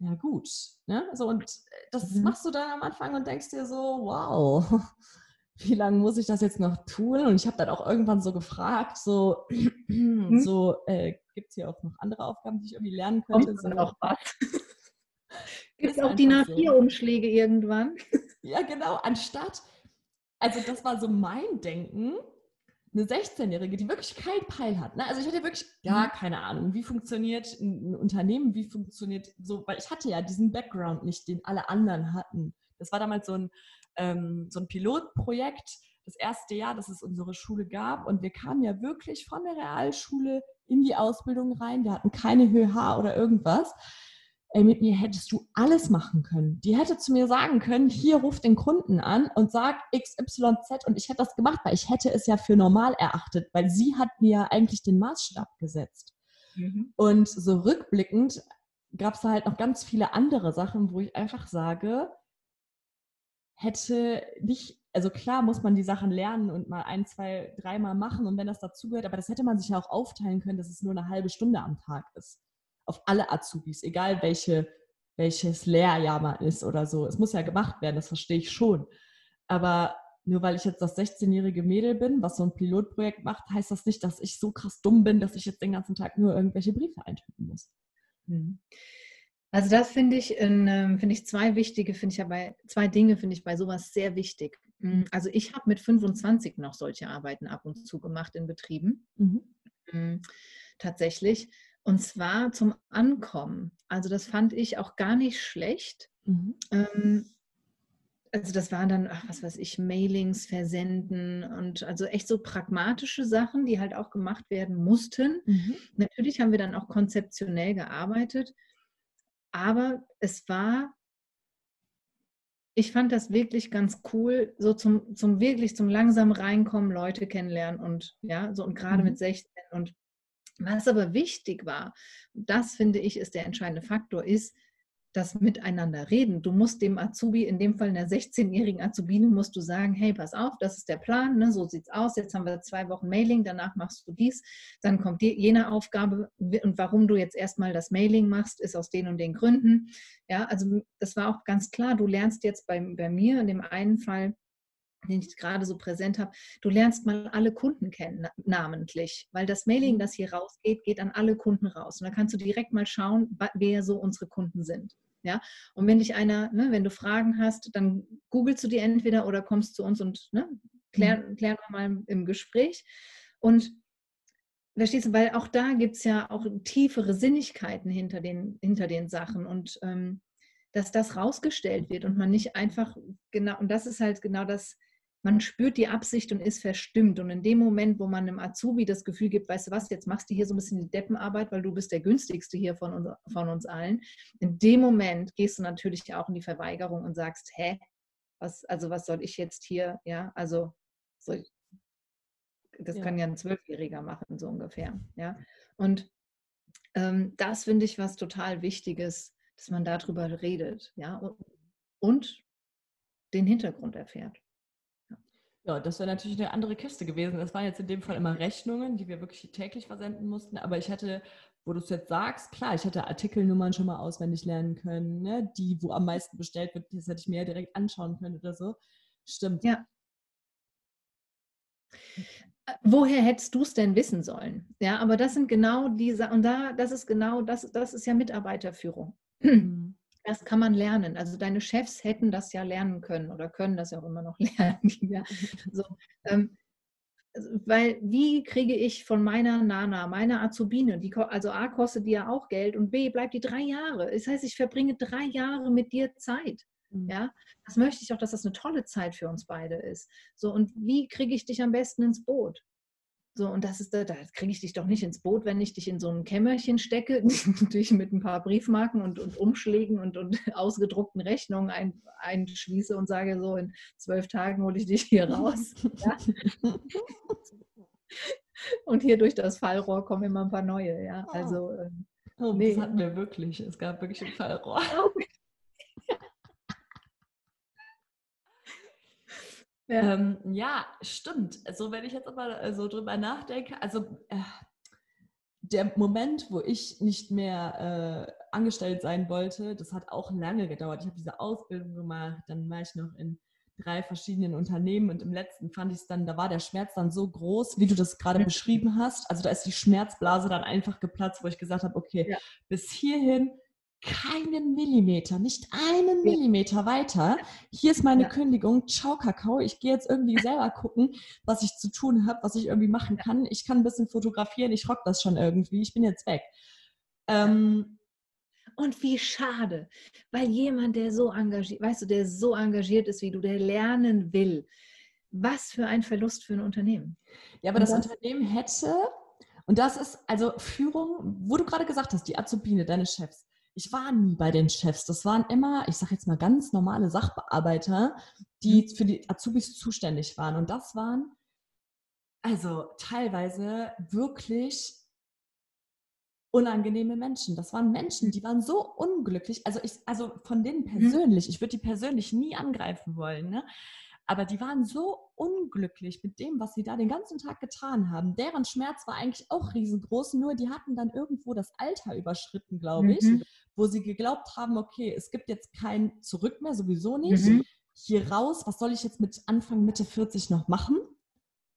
ja gut. Ne? So, und das mhm. machst du dann am Anfang und denkst dir so, wow, wie lange muss ich das jetzt noch tun? Und ich habe dann auch irgendwann so gefragt, so, mhm. so äh, gibt es hier auch noch andere Aufgaben, die ich irgendwie lernen könnte? Kommt so, noch was? Gibt es auch die A4-Umschläge so. irgendwann? Ja, genau, anstatt, also das war so mein Denken, eine 16-Jährige, die wirklich keinen Peil hat. Ne? Also ich hatte wirklich gar mhm. keine Ahnung, wie funktioniert ein Unternehmen, wie funktioniert so, weil ich hatte ja diesen Background nicht, den alle anderen hatten. Das war damals so ein ähm, so ein Pilotprojekt, das erste Jahr, dass es unsere Schule gab. Und wir kamen ja wirklich von der Realschule in die Ausbildung rein. Wir hatten keine HH oder irgendwas. Ey, mit mir hättest du alles machen können. Die hätte zu mir sagen können, hier ruft den Kunden an und sag XYZ und ich hätte das gemacht, weil ich hätte es ja für normal erachtet, weil sie hat mir eigentlich den Maßstab gesetzt. Mhm. Und so rückblickend gab es da halt noch ganz viele andere Sachen, wo ich einfach sage, hätte nicht, also klar muss man die Sachen lernen und mal ein, zwei, dreimal machen und wenn das dazugehört, aber das hätte man sich ja auch aufteilen können, dass es nur eine halbe Stunde am Tag ist auf alle Azubis, egal welche, welches Lehrjahr man ist oder so. Es muss ja gemacht werden, das verstehe ich schon. Aber nur weil ich jetzt das 16-jährige Mädel bin, was so ein Pilotprojekt macht, heißt das nicht, dass ich so krass dumm bin, dass ich jetzt den ganzen Tag nur irgendwelche Briefe eintippen muss. Mhm. Also das finde ich, ähm, finde ich zwei wichtige, finde ich ja bei zwei Dinge finde ich bei sowas sehr wichtig. Mhm. Also ich habe mit 25 noch solche Arbeiten ab und zu gemacht in Betrieben. Mhm. mhm. Tatsächlich. Und zwar zum Ankommen. Also das fand ich auch gar nicht schlecht. Mhm. Ähm, also das waren dann, ach, was weiß ich, Mailings versenden und also echt so pragmatische Sachen, die halt auch gemacht werden mussten. Mhm. Natürlich haben wir dann auch konzeptionell gearbeitet, aber es war, ich fand das wirklich ganz cool, so zum, zum wirklich zum langsam reinkommen, Leute kennenlernen und ja, so und gerade mhm. mit 16 und was aber wichtig war, das finde ich ist der entscheidende Faktor, ist das Miteinander reden. Du musst dem Azubi, in dem Fall einer 16-jährigen Azubine, musst du sagen, hey, pass auf, das ist der Plan, ne, so es aus, jetzt haben wir zwei Wochen Mailing, danach machst du dies, dann kommt die, jene Aufgabe und warum du jetzt erstmal das Mailing machst, ist aus den und den Gründen. Ja, also das war auch ganz klar, du lernst jetzt bei, bei mir in dem einen Fall den ich gerade so präsent habe, du lernst mal alle Kunden kennen, namentlich, weil das Mailing, mhm. das hier rausgeht, geht an alle Kunden raus. Und da kannst du direkt mal schauen, wer so unsere Kunden sind. Ja, und wenn dich einer, ne, wenn du Fragen hast, dann googelst du die entweder oder kommst zu uns und ne, klären, mhm. klären wir mal im Gespräch. Und verstehst du, weil auch da gibt es ja auch tiefere Sinnigkeiten hinter den, hinter den Sachen. Und ähm, dass das rausgestellt wird und man nicht einfach genau, und das ist halt genau das, man spürt die Absicht und ist verstimmt. Und in dem Moment, wo man einem Azubi das Gefühl gibt, weißt du was, jetzt machst du hier so ein bisschen die Deppenarbeit, weil du bist der günstigste hier von uns, von uns allen. In dem Moment gehst du natürlich auch in die Verweigerung und sagst, hä, was, also was soll ich jetzt hier, ja, also ich, das ja. kann ja ein Zwölfjähriger machen, so ungefähr, ja. Und ähm, das finde ich was total Wichtiges, dass man darüber redet, ja, und, und den Hintergrund erfährt. Ja, das wäre natürlich eine andere Kiste gewesen. Das waren jetzt in dem Fall immer Rechnungen, die wir wirklich täglich versenden mussten. Aber ich hatte, wo du es jetzt sagst, klar, ich hätte Artikelnummern schon mal auswendig lernen können, ne? die, wo am meisten bestellt wird, das hätte ich mir ja direkt anschauen können oder so. Stimmt. Ja. Woher hättest du es denn wissen sollen? Ja, aber das sind genau diese, und da, das ist genau, das, das ist ja Mitarbeiterführung. Mhm. Das kann man lernen. Also deine Chefs hätten das ja lernen können oder können das ja auch immer noch lernen. ja. so, ähm, also, weil wie kriege ich von meiner Nana, meiner Azubine, die, also A kostet die ja auch Geld und B bleibt die drei Jahre. Das heißt, ich verbringe drei Jahre mit dir Zeit. Mhm. Ja, das möchte ich auch, dass das eine tolle Zeit für uns beide ist. So, und wie kriege ich dich am besten ins Boot? So, und das ist, da, kriege ich dich doch nicht ins Boot, wenn ich dich in so ein Kämmerchen stecke, dich mit ein paar Briefmarken und, und Umschlägen und, und ausgedruckten Rechnungen ein, einschließe und sage so, in zwölf Tagen hole ich dich hier raus. Ja? Und hier durch das Fallrohr kommen immer ein paar neue, ja. Oh. Also, ähm, oh, nee. das hatten wir wirklich. Es gab wirklich ein Fallrohr. Oh. Ja. Ähm, ja, stimmt. Also wenn ich jetzt aber so drüber nachdenke, also äh, der Moment, wo ich nicht mehr äh, angestellt sein wollte, das hat auch lange gedauert. Ich habe diese Ausbildung gemacht, dann war ich noch in drei verschiedenen Unternehmen und im letzten fand ich es dann, da war der Schmerz dann so groß, wie du das gerade beschrieben hast. Also da ist die Schmerzblase dann einfach geplatzt, wo ich gesagt habe, okay, ja. bis hierhin keinen Millimeter, nicht einen Millimeter weiter. Hier ist meine ja. Kündigung. Ciao, Kakao. Ich gehe jetzt irgendwie selber gucken, was ich zu tun habe, was ich irgendwie machen kann. Ich kann ein bisschen fotografieren. Ich rock das schon irgendwie. Ich bin jetzt weg. Ähm, Und wie schade, weil jemand, der so engagiert, weißt du, der so engagiert ist wie du, der lernen will, was für ein Verlust für ein Unternehmen. Ja, aber das, das Unternehmen hätte, und das ist also Führung, wo du gerade gesagt hast, die Azubine, deine Chefs. Ich war nie bei den Chefs. Das waren immer, ich sage jetzt mal ganz normale Sachbearbeiter, die mhm. für die Azubis zuständig waren. Und das waren also teilweise wirklich unangenehme Menschen. Das waren Menschen, die waren so unglücklich. Also ich, also von denen mhm. persönlich, ich würde die persönlich nie angreifen wollen, ne? Aber die waren so unglücklich mit dem, was sie da den ganzen Tag getan haben. Deren Schmerz war eigentlich auch riesengroß, nur die hatten dann irgendwo das Alter überschritten, glaube ich, mhm. wo sie geglaubt haben, okay, es gibt jetzt kein Zurück mehr, sowieso nicht. Mhm. Hier raus, was soll ich jetzt mit Anfang, Mitte 40 noch machen?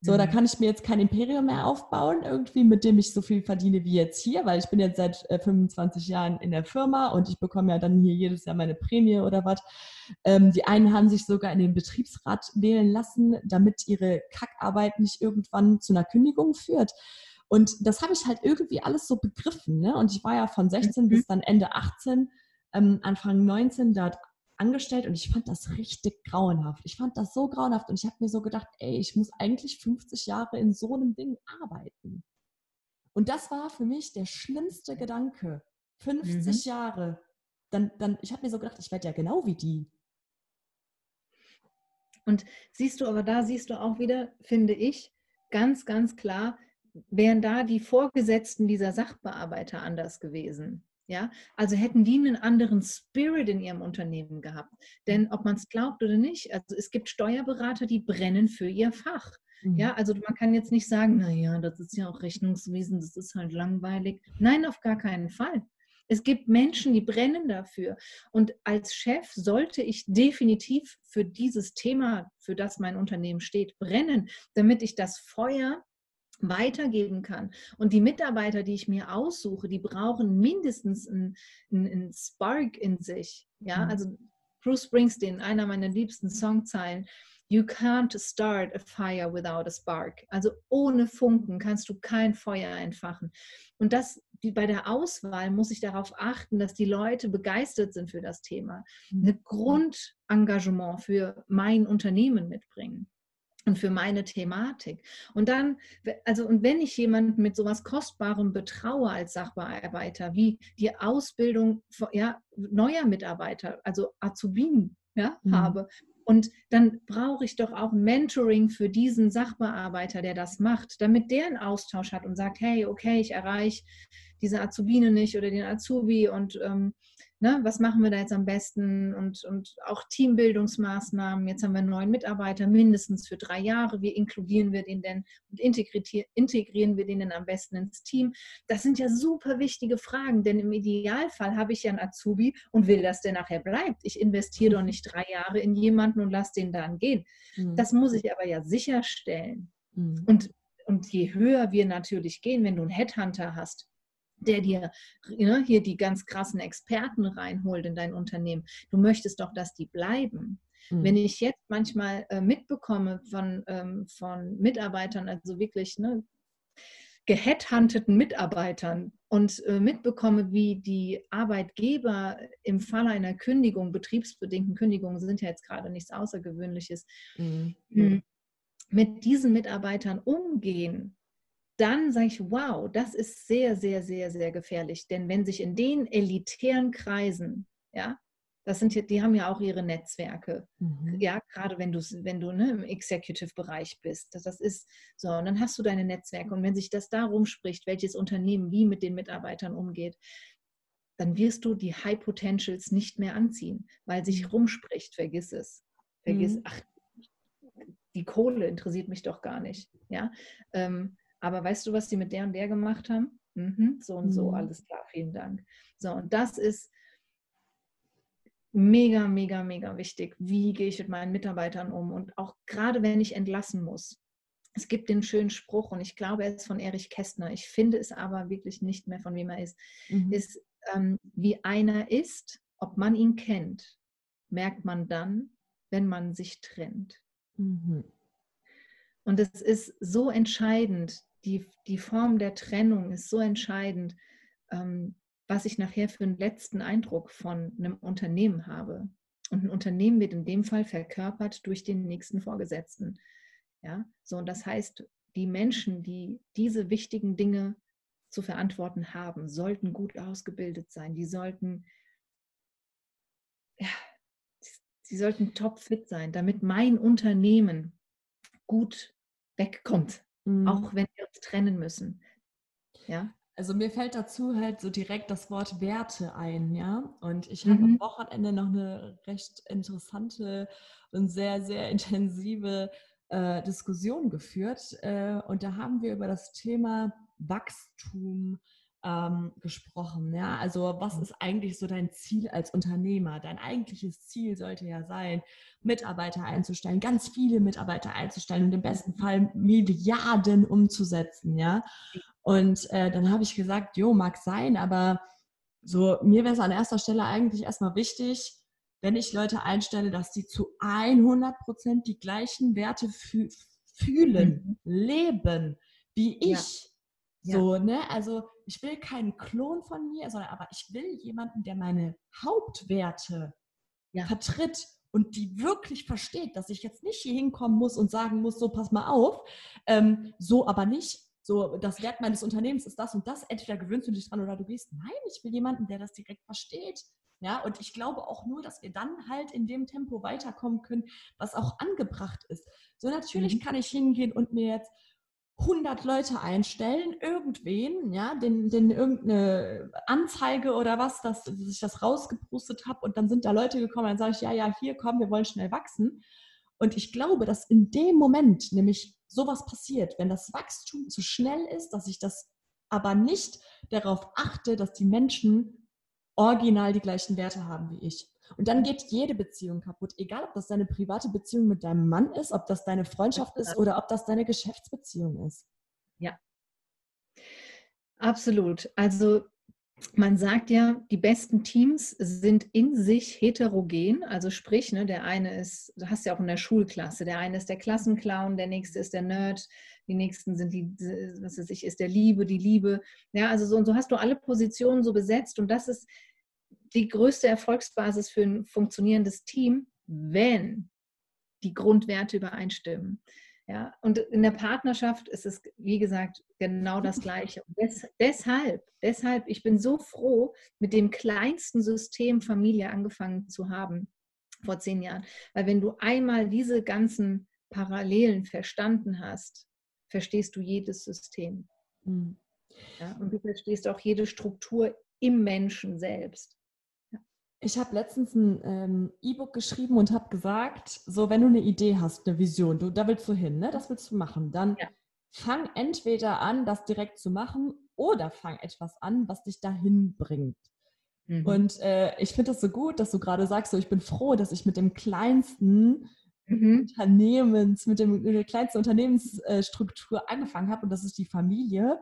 So, da mhm. kann ich mir jetzt kein Imperium mehr aufbauen, irgendwie, mit dem ich so viel verdiene wie jetzt hier, weil ich bin jetzt seit äh, 25 Jahren in der Firma und ich bekomme ja dann hier jedes Jahr meine Prämie oder was. Ähm, die einen haben sich sogar in den Betriebsrat wählen lassen, damit ihre Kackarbeit nicht irgendwann zu einer Kündigung führt. Und das habe ich halt irgendwie alles so begriffen. Ne? Und ich war ja von 16 mhm. bis dann Ende 18, ähm, Anfang 19 da angestellt und ich fand das richtig grauenhaft. Ich fand das so grauenhaft und ich habe mir so gedacht, ey, ich muss eigentlich 50 Jahre in so einem Ding arbeiten. Und das war für mich der schlimmste Gedanke. 50 mhm. Jahre. Dann, dann, ich habe mir so gedacht, ich werde ja genau wie die. Und siehst du, aber da siehst du auch wieder, finde ich, ganz, ganz klar, wären da die Vorgesetzten dieser Sachbearbeiter anders gewesen. Ja, also hätten die einen anderen Spirit in ihrem Unternehmen gehabt. Denn ob man es glaubt oder nicht, also es gibt Steuerberater, die brennen für ihr Fach. Mhm. Ja, also man kann jetzt nicht sagen, naja, das ist ja auch Rechnungswesen, das ist halt langweilig. Nein, auf gar keinen Fall. Es gibt Menschen, die brennen dafür. Und als Chef sollte ich definitiv für dieses Thema, für das mein Unternehmen steht, brennen, damit ich das Feuer weitergeben kann. Und die Mitarbeiter, die ich mir aussuche, die brauchen mindestens einen, einen Spark in sich. Ja, mhm. also Bruce Springsteen, einer meiner liebsten Songzeilen. You can't start a fire without a spark. Also ohne Funken kannst du kein Feuer entfachen. Und das bei der Auswahl muss ich darauf achten, dass die Leute begeistert sind für das Thema, mhm. ein Grundengagement für mein Unternehmen mitbringen und für meine Thematik. Und dann, also und wenn ich jemanden mit sowas Kostbarem betraue als Sachbearbeiter, wie die Ausbildung ja, neuer Mitarbeiter, also Azubinen ja, mhm. habe, und dann brauche ich doch auch Mentoring für diesen Sachbearbeiter, der das macht, damit der einen Austausch hat und sagt, hey, okay, ich erreiche diese Azubine nicht oder den Azubi und ähm, ne, was machen wir da jetzt am besten und, und auch Teambildungsmaßnahmen. Jetzt haben wir einen neuen Mitarbeiter, mindestens für drei Jahre. Wie inkludieren wir den denn und integrieren wir den denn am besten ins Team? Das sind ja super wichtige Fragen, denn im Idealfall habe ich ja einen Azubi und will, dass der nachher bleibt. Ich investiere doch nicht drei Jahre in jemanden und lasse den dann gehen. Mhm. Das muss ich aber ja sicherstellen. Mhm. Und, und je höher wir natürlich gehen, wenn du einen Headhunter hast, der dir ne, hier die ganz krassen Experten reinholt in dein Unternehmen. Du möchtest doch, dass die bleiben. Mhm. Wenn ich jetzt manchmal äh, mitbekomme von, ähm, von Mitarbeitern, also wirklich ne, geheadhunteten Mitarbeitern und äh, mitbekomme, wie die Arbeitgeber im Falle einer Kündigung, betriebsbedingten Kündigungen sind ja jetzt gerade nichts Außergewöhnliches, mhm. mit diesen Mitarbeitern umgehen, dann sage ich, wow, das ist sehr, sehr, sehr, sehr gefährlich. Denn wenn sich in den elitären Kreisen, ja, das sind die haben ja auch ihre Netzwerke. Mhm. Ja, gerade wenn du, wenn du ne, im Executive-Bereich bist. Das, das ist so, und dann hast du deine Netzwerke. Und wenn sich das darum spricht, welches Unternehmen wie mit den Mitarbeitern umgeht, dann wirst du die High Potentials nicht mehr anziehen, weil sich mhm. rumspricht, vergiss es. Vergiss, mhm. ach, die Kohle interessiert mich doch gar nicht. Ja. Ähm, aber weißt du, was die mit der und der gemacht haben? Mhm, so und mhm. so, alles klar, vielen Dank. So, und das ist mega, mega, mega wichtig. Wie gehe ich mit meinen Mitarbeitern um? Und auch gerade wenn ich entlassen muss. Es gibt den schönen Spruch, und ich glaube, er ist von Erich Kästner. Ich finde es aber wirklich nicht mehr, von wem er ist. Mhm. Ist, ähm, wie einer ist, ob man ihn kennt, merkt man dann, wenn man sich trennt. Mhm. Und es ist so entscheidend, die, die Form der Trennung ist so entscheidend. Ähm, was ich nachher für einen letzten Eindruck von einem Unternehmen habe. Und ein Unternehmen wird in dem Fall verkörpert durch den nächsten Vorgesetzten. Ja, so und das heißt, die Menschen, die diese wichtigen Dinge zu verantworten haben, sollten gut ausgebildet sein. Die sollten, ja, sie sollten topfit sein, damit mein Unternehmen gut wegkommt, mhm. auch wenn wir uns trennen müssen. Ja. Also mir fällt dazu halt so direkt das Wort Werte ein, ja. Und ich habe mhm. am Wochenende noch eine recht interessante und sehr, sehr intensive äh, Diskussion geführt. Äh, und da haben wir über das Thema Wachstum ähm, gesprochen. Ja? Also was ist eigentlich so dein Ziel als Unternehmer? Dein eigentliches Ziel sollte ja sein, Mitarbeiter einzustellen, ganz viele Mitarbeiter einzustellen und im besten Fall Milliarden umzusetzen. Ja? Und äh, dann habe ich gesagt, jo, mag sein, aber so mir wäre es an erster Stelle eigentlich erstmal wichtig, wenn ich Leute einstelle, dass die zu 100 Prozent die gleichen Werte fü fühlen, mhm. leben wie ich. Ja. So, ne? Also ich will keinen Klon von mir, sondern aber ich will jemanden, der meine Hauptwerte ja. vertritt und die wirklich versteht, dass ich jetzt nicht hier hinkommen muss und sagen muss, so pass mal auf, ähm, so aber nicht. So, das Wert meines Unternehmens ist das und das. Entweder gewöhnst du dich dran oder du gehst. Nein, ich will jemanden, der das direkt versteht. Ja, und ich glaube auch nur, dass wir dann halt in dem Tempo weiterkommen können, was auch angebracht ist. So, natürlich mhm. kann ich hingehen und mir jetzt 100 Leute einstellen, irgendwen, ja, den, den irgendeine Anzeige oder was, dass, dass ich das rausgepostet habe und dann sind da Leute gekommen, dann sage ich, ja, ja, hier, komm, wir wollen schnell wachsen. Und ich glaube, dass in dem Moment nämlich sowas passiert, wenn das Wachstum zu schnell ist, dass ich das aber nicht darauf achte, dass die Menschen original die gleichen Werte haben wie ich. Und dann geht jede Beziehung kaputt, egal ob das deine private Beziehung mit deinem Mann ist, ob das deine Freundschaft ist oder ob das deine Geschäftsbeziehung ist. Ja, absolut. Also man sagt ja, die besten Teams sind in sich heterogen. Also sprich, ne, der eine ist, du hast ja auch in der Schulklasse, der eine ist der Klassenclown, der nächste ist der Nerd, die nächsten sind die, was weiß ich, ist der Liebe, die Liebe. Ja, also so und so hast du alle Positionen so besetzt und das ist die größte Erfolgsbasis für ein funktionierendes Team, wenn die Grundwerte übereinstimmen. Ja, und in der Partnerschaft ist es, wie gesagt, genau das Gleiche. Des, deshalb, deshalb, ich bin so froh, mit dem kleinsten System Familie angefangen zu haben vor zehn Jahren. Weil wenn du einmal diese ganzen Parallelen verstanden hast, verstehst du jedes System. Mhm. Ja, und du verstehst auch jede Struktur im Menschen selbst. Ich habe letztens ein ähm, E-Book geschrieben und habe gesagt, so wenn du eine Idee hast, eine Vision, du, da willst du hin, ne? das willst du machen, dann ja. fang entweder an, das direkt zu machen oder fang etwas an, was dich dahin bringt. Mhm. Und äh, ich finde das so gut, dass du gerade sagst, so ich bin froh, dass ich mit dem kleinsten mhm. Unternehmens, mit, dem, mit der kleinsten Unternehmensstruktur angefangen habe und das ist die Familie,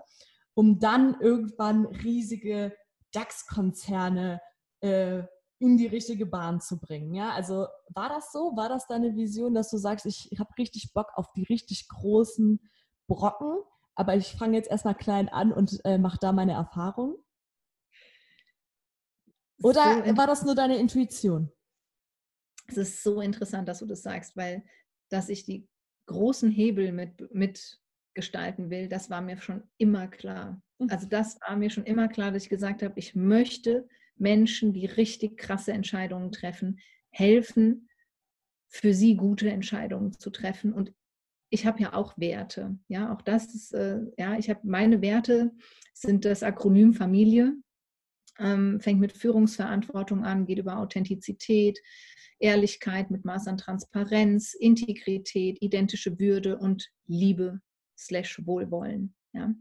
um dann irgendwann riesige DAX-Konzerne äh, in die richtige Bahn zu bringen. Ja, also war das so? War das deine Vision, dass du sagst, ich habe richtig Bock auf die richtig großen Brocken, aber ich fange jetzt erstmal klein an und äh, mache da meine Erfahrung? Oder so war das nur deine Intuition? Es ist so interessant, dass du das sagst, weil dass ich die großen Hebel mit, mit gestalten will, das war mir schon immer klar. Mhm. Also das war mir schon immer klar, dass ich gesagt habe, ich möchte Menschen, die richtig krasse Entscheidungen treffen, helfen, für sie gute Entscheidungen zu treffen. Und ich habe ja auch Werte. Ja, auch das ist, äh, ja, ich habe meine Werte sind das Akronym Familie, ähm, fängt mit Führungsverantwortung an, geht über Authentizität, Ehrlichkeit mit Maß an Transparenz, Integrität, identische Würde und Liebe slash Wohlwollen. Ja.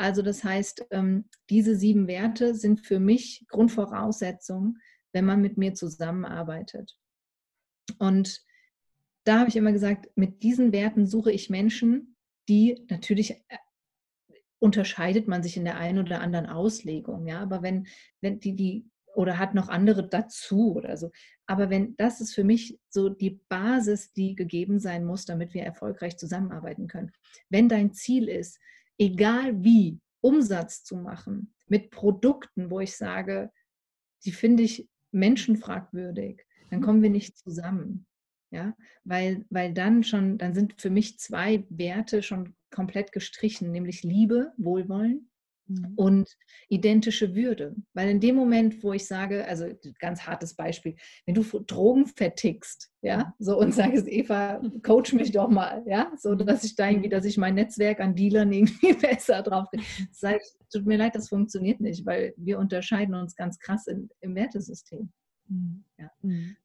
Also das heißt, ähm, diese sieben Werte sind für mich Grundvoraussetzung, wenn man mit mir zusammenarbeitet. Und da habe ich immer gesagt, mit diesen Werten suche ich Menschen, die natürlich äh, unterscheidet man sich in der einen oder anderen Auslegung, ja, aber wenn, wenn die, die oder hat noch andere dazu oder so. Aber wenn das ist für mich so die Basis, die gegeben sein muss, damit wir erfolgreich zusammenarbeiten können. Wenn dein Ziel ist, egal wie, Umsatz zu machen, mit Produkten, wo ich sage, die finde ich menschenfragwürdig, dann kommen wir nicht zusammen. Ja, weil, weil dann schon, dann sind für mich zwei Werte schon komplett gestrichen, nämlich Liebe, Wohlwollen mhm. und identische Würde. Weil in dem Moment, wo ich sage, also ganz hartes Beispiel, wenn du Drogen vertickst, ja, so und sagst, Eva, coach mich doch mal, ja, so mhm. dass ich da irgendwie, dass ich mein Netzwerk an Dealern irgendwie besser drauf. Sag, tut mir leid, das funktioniert nicht, weil wir unterscheiden uns ganz krass in, im Wertesystem. Mhm. Ja.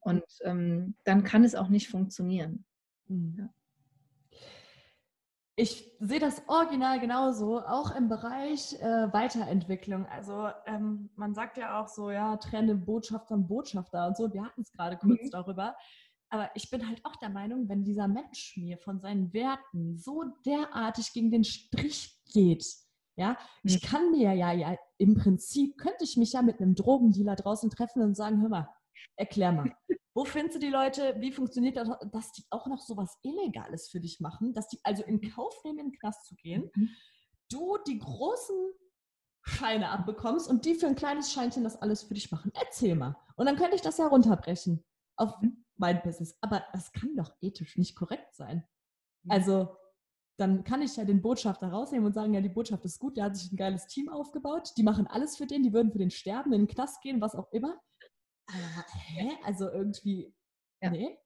Und ähm, dann kann es auch nicht funktionieren. Mhm. Ja. Ich sehe das original genauso, auch im Bereich äh, Weiterentwicklung. Also ähm, man sagt ja auch so, ja, trenne Botschafter und Botschafter und so. Wir hatten es gerade kurz mhm. darüber. Aber ich bin halt auch der Meinung, wenn dieser Mensch mir von seinen Werten so derartig gegen den Strich geht, ja, ich mhm. kann mir ja, ja, im Prinzip könnte ich mich ja mit einem Drogendealer draußen treffen und sagen, hör mal, erklär mal, wo findest du die Leute, wie funktioniert das, dass die auch noch so was Illegales für dich machen, dass die also in Kauf nehmen, in den Knast zu gehen, mhm. du die großen Scheine abbekommst und die für ein kleines Scheinchen das alles für dich machen. Erzähl mal. Und dann könnte ich das ja runterbrechen auf mhm. mein Business. Aber das kann doch ethisch nicht korrekt sein. Mhm. Also dann kann ich ja den Botschafter rausnehmen und sagen, ja, die Botschaft ist gut, der hat sich ein geiles Team aufgebaut, die machen alles für den, die würden für den sterben, in den Knast gehen, was auch immer. Aber, hä? Also irgendwie, ja. nee.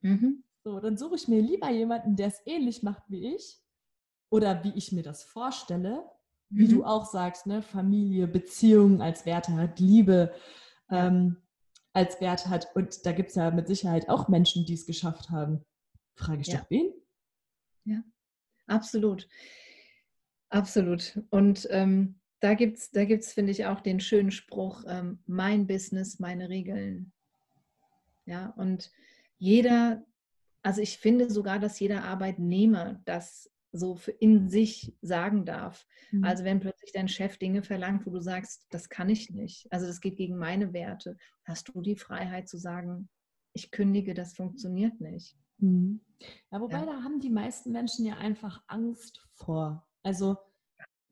Mhm. So, dann suche ich mir lieber jemanden, der es ähnlich macht wie ich oder wie ich mir das vorstelle, mhm. wie du auch sagst, ne, Familie, Beziehungen als Werte hat, Liebe ähm, als Werte hat. Und da gibt es ja mit Sicherheit auch Menschen, die es geschafft haben. Frage ich ja. doch wen? Ja, absolut. Absolut. Und ähm, da gibt es, da gibt's, finde ich, auch den schönen Spruch, ähm, mein Business, meine Regeln. Ja, und jeder, also ich finde sogar, dass jeder Arbeitnehmer das so in sich sagen darf. Mhm. Also wenn plötzlich dein Chef Dinge verlangt, wo du sagst, das kann ich nicht, also das geht gegen meine Werte, hast du die Freiheit zu sagen, ich kündige, das funktioniert nicht. Mhm. Ja, wobei ja. da haben die meisten Menschen ja einfach Angst vor. Also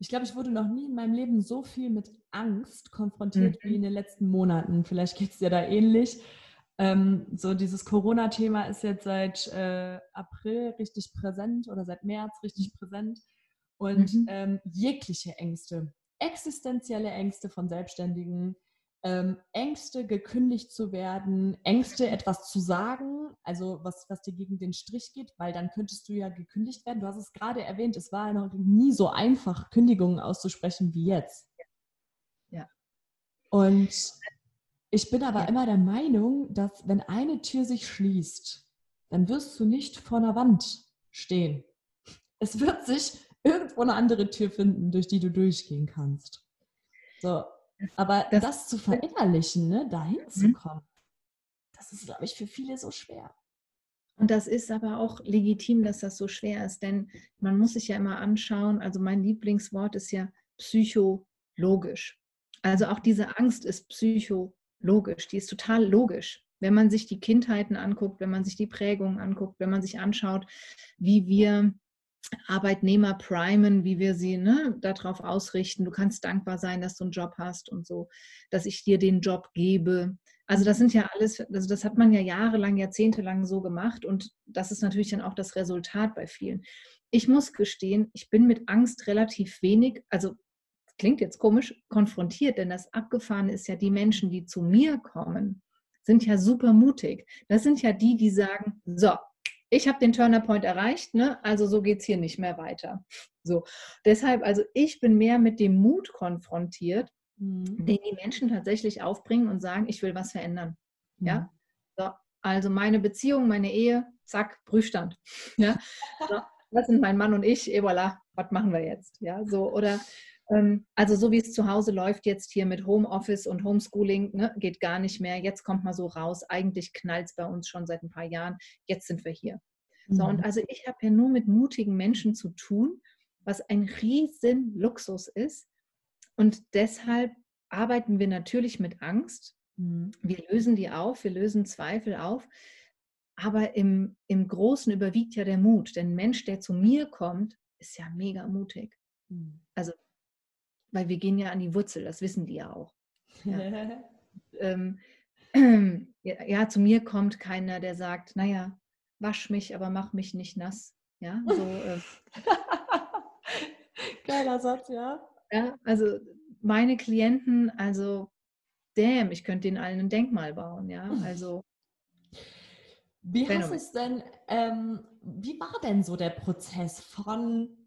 ich glaube, ich wurde noch nie in meinem Leben so viel mit Angst konfrontiert mhm. wie in den letzten Monaten. Vielleicht geht es dir da ähnlich. Ähm, so dieses Corona-Thema ist jetzt seit äh, April richtig präsent oder seit März richtig präsent. Und mhm. ähm, jegliche Ängste, existenzielle Ängste von Selbstständigen, ähm, Ängste, gekündigt zu werden, Ängste, etwas zu sagen, also was, was dir gegen den Strich geht, weil dann könntest du ja gekündigt werden. Du hast es gerade erwähnt, es war noch nie so einfach, Kündigungen auszusprechen wie jetzt. Ja. Und ich bin aber ja. immer der Meinung, dass wenn eine Tür sich schließt, dann wirst du nicht vor einer Wand stehen. Es wird sich irgendwo eine andere Tür finden, durch die du durchgehen kannst. So, aber das, das zu verinnerlichen, ne, dahin mhm. zu kommen, das ist, glaube ich, für viele so schwer. Und das ist aber auch legitim, dass das so schwer ist, denn man muss sich ja immer anschauen, also mein Lieblingswort ist ja psychologisch. Also auch diese Angst ist psychologisch, die ist total logisch. Wenn man sich die Kindheiten anguckt, wenn man sich die Prägungen anguckt, wenn man sich anschaut, wie wir Arbeitnehmer primen, wie wir sie ne, darauf ausrichten. Du kannst dankbar sein, dass du einen Job hast und so, dass ich dir den Job gebe. Also das sind ja alles, also das hat man ja jahrelang, jahrzehntelang so gemacht und das ist natürlich dann auch das Resultat bei vielen. Ich muss gestehen, ich bin mit Angst relativ wenig, also klingt jetzt komisch, konfrontiert, denn das Abgefahren ist ja die Menschen, die zu mir kommen, sind ja super mutig. Das sind ja die, die sagen, so, ich habe den Turner Point erreicht, ne? also so geht es hier nicht mehr weiter. So, deshalb, also ich bin mehr mit dem Mut konfrontiert, mhm. den die Menschen tatsächlich aufbringen und sagen, ich will was verändern. Mhm. Ja, so, also meine Beziehung, meine Ehe, zack, Prüfstand. Ja, so, das sind mein Mann und ich, et voilà, was machen wir jetzt? Ja, so, oder also so wie es zu Hause läuft jetzt hier mit Homeoffice und Homeschooling, ne, geht gar nicht mehr. Jetzt kommt mal so raus. Eigentlich knallt es bei uns schon seit ein paar Jahren. Jetzt sind wir hier. Mhm. So, und also ich habe ja nur mit mutigen Menschen zu tun, was ein riesen Luxus ist. Und deshalb arbeiten wir natürlich mit Angst. Mhm. Wir lösen die auf, wir lösen Zweifel auf. Aber im, im Großen überwiegt ja der Mut. Denn ein Mensch, der zu mir kommt, ist ja mega mutig. Mhm. Also weil wir gehen ja an die Wurzel, das wissen die ja auch. Ja. ähm, ja, zu mir kommt keiner, der sagt, naja, wasch mich, aber mach mich nicht nass. Ja, so. Äh, Geiler Satz, ja. Ja, also meine Klienten, also damn, ich könnte den allen ein Denkmal bauen, ja. Also. Wie hast es denn, ähm, wie war denn so der Prozess von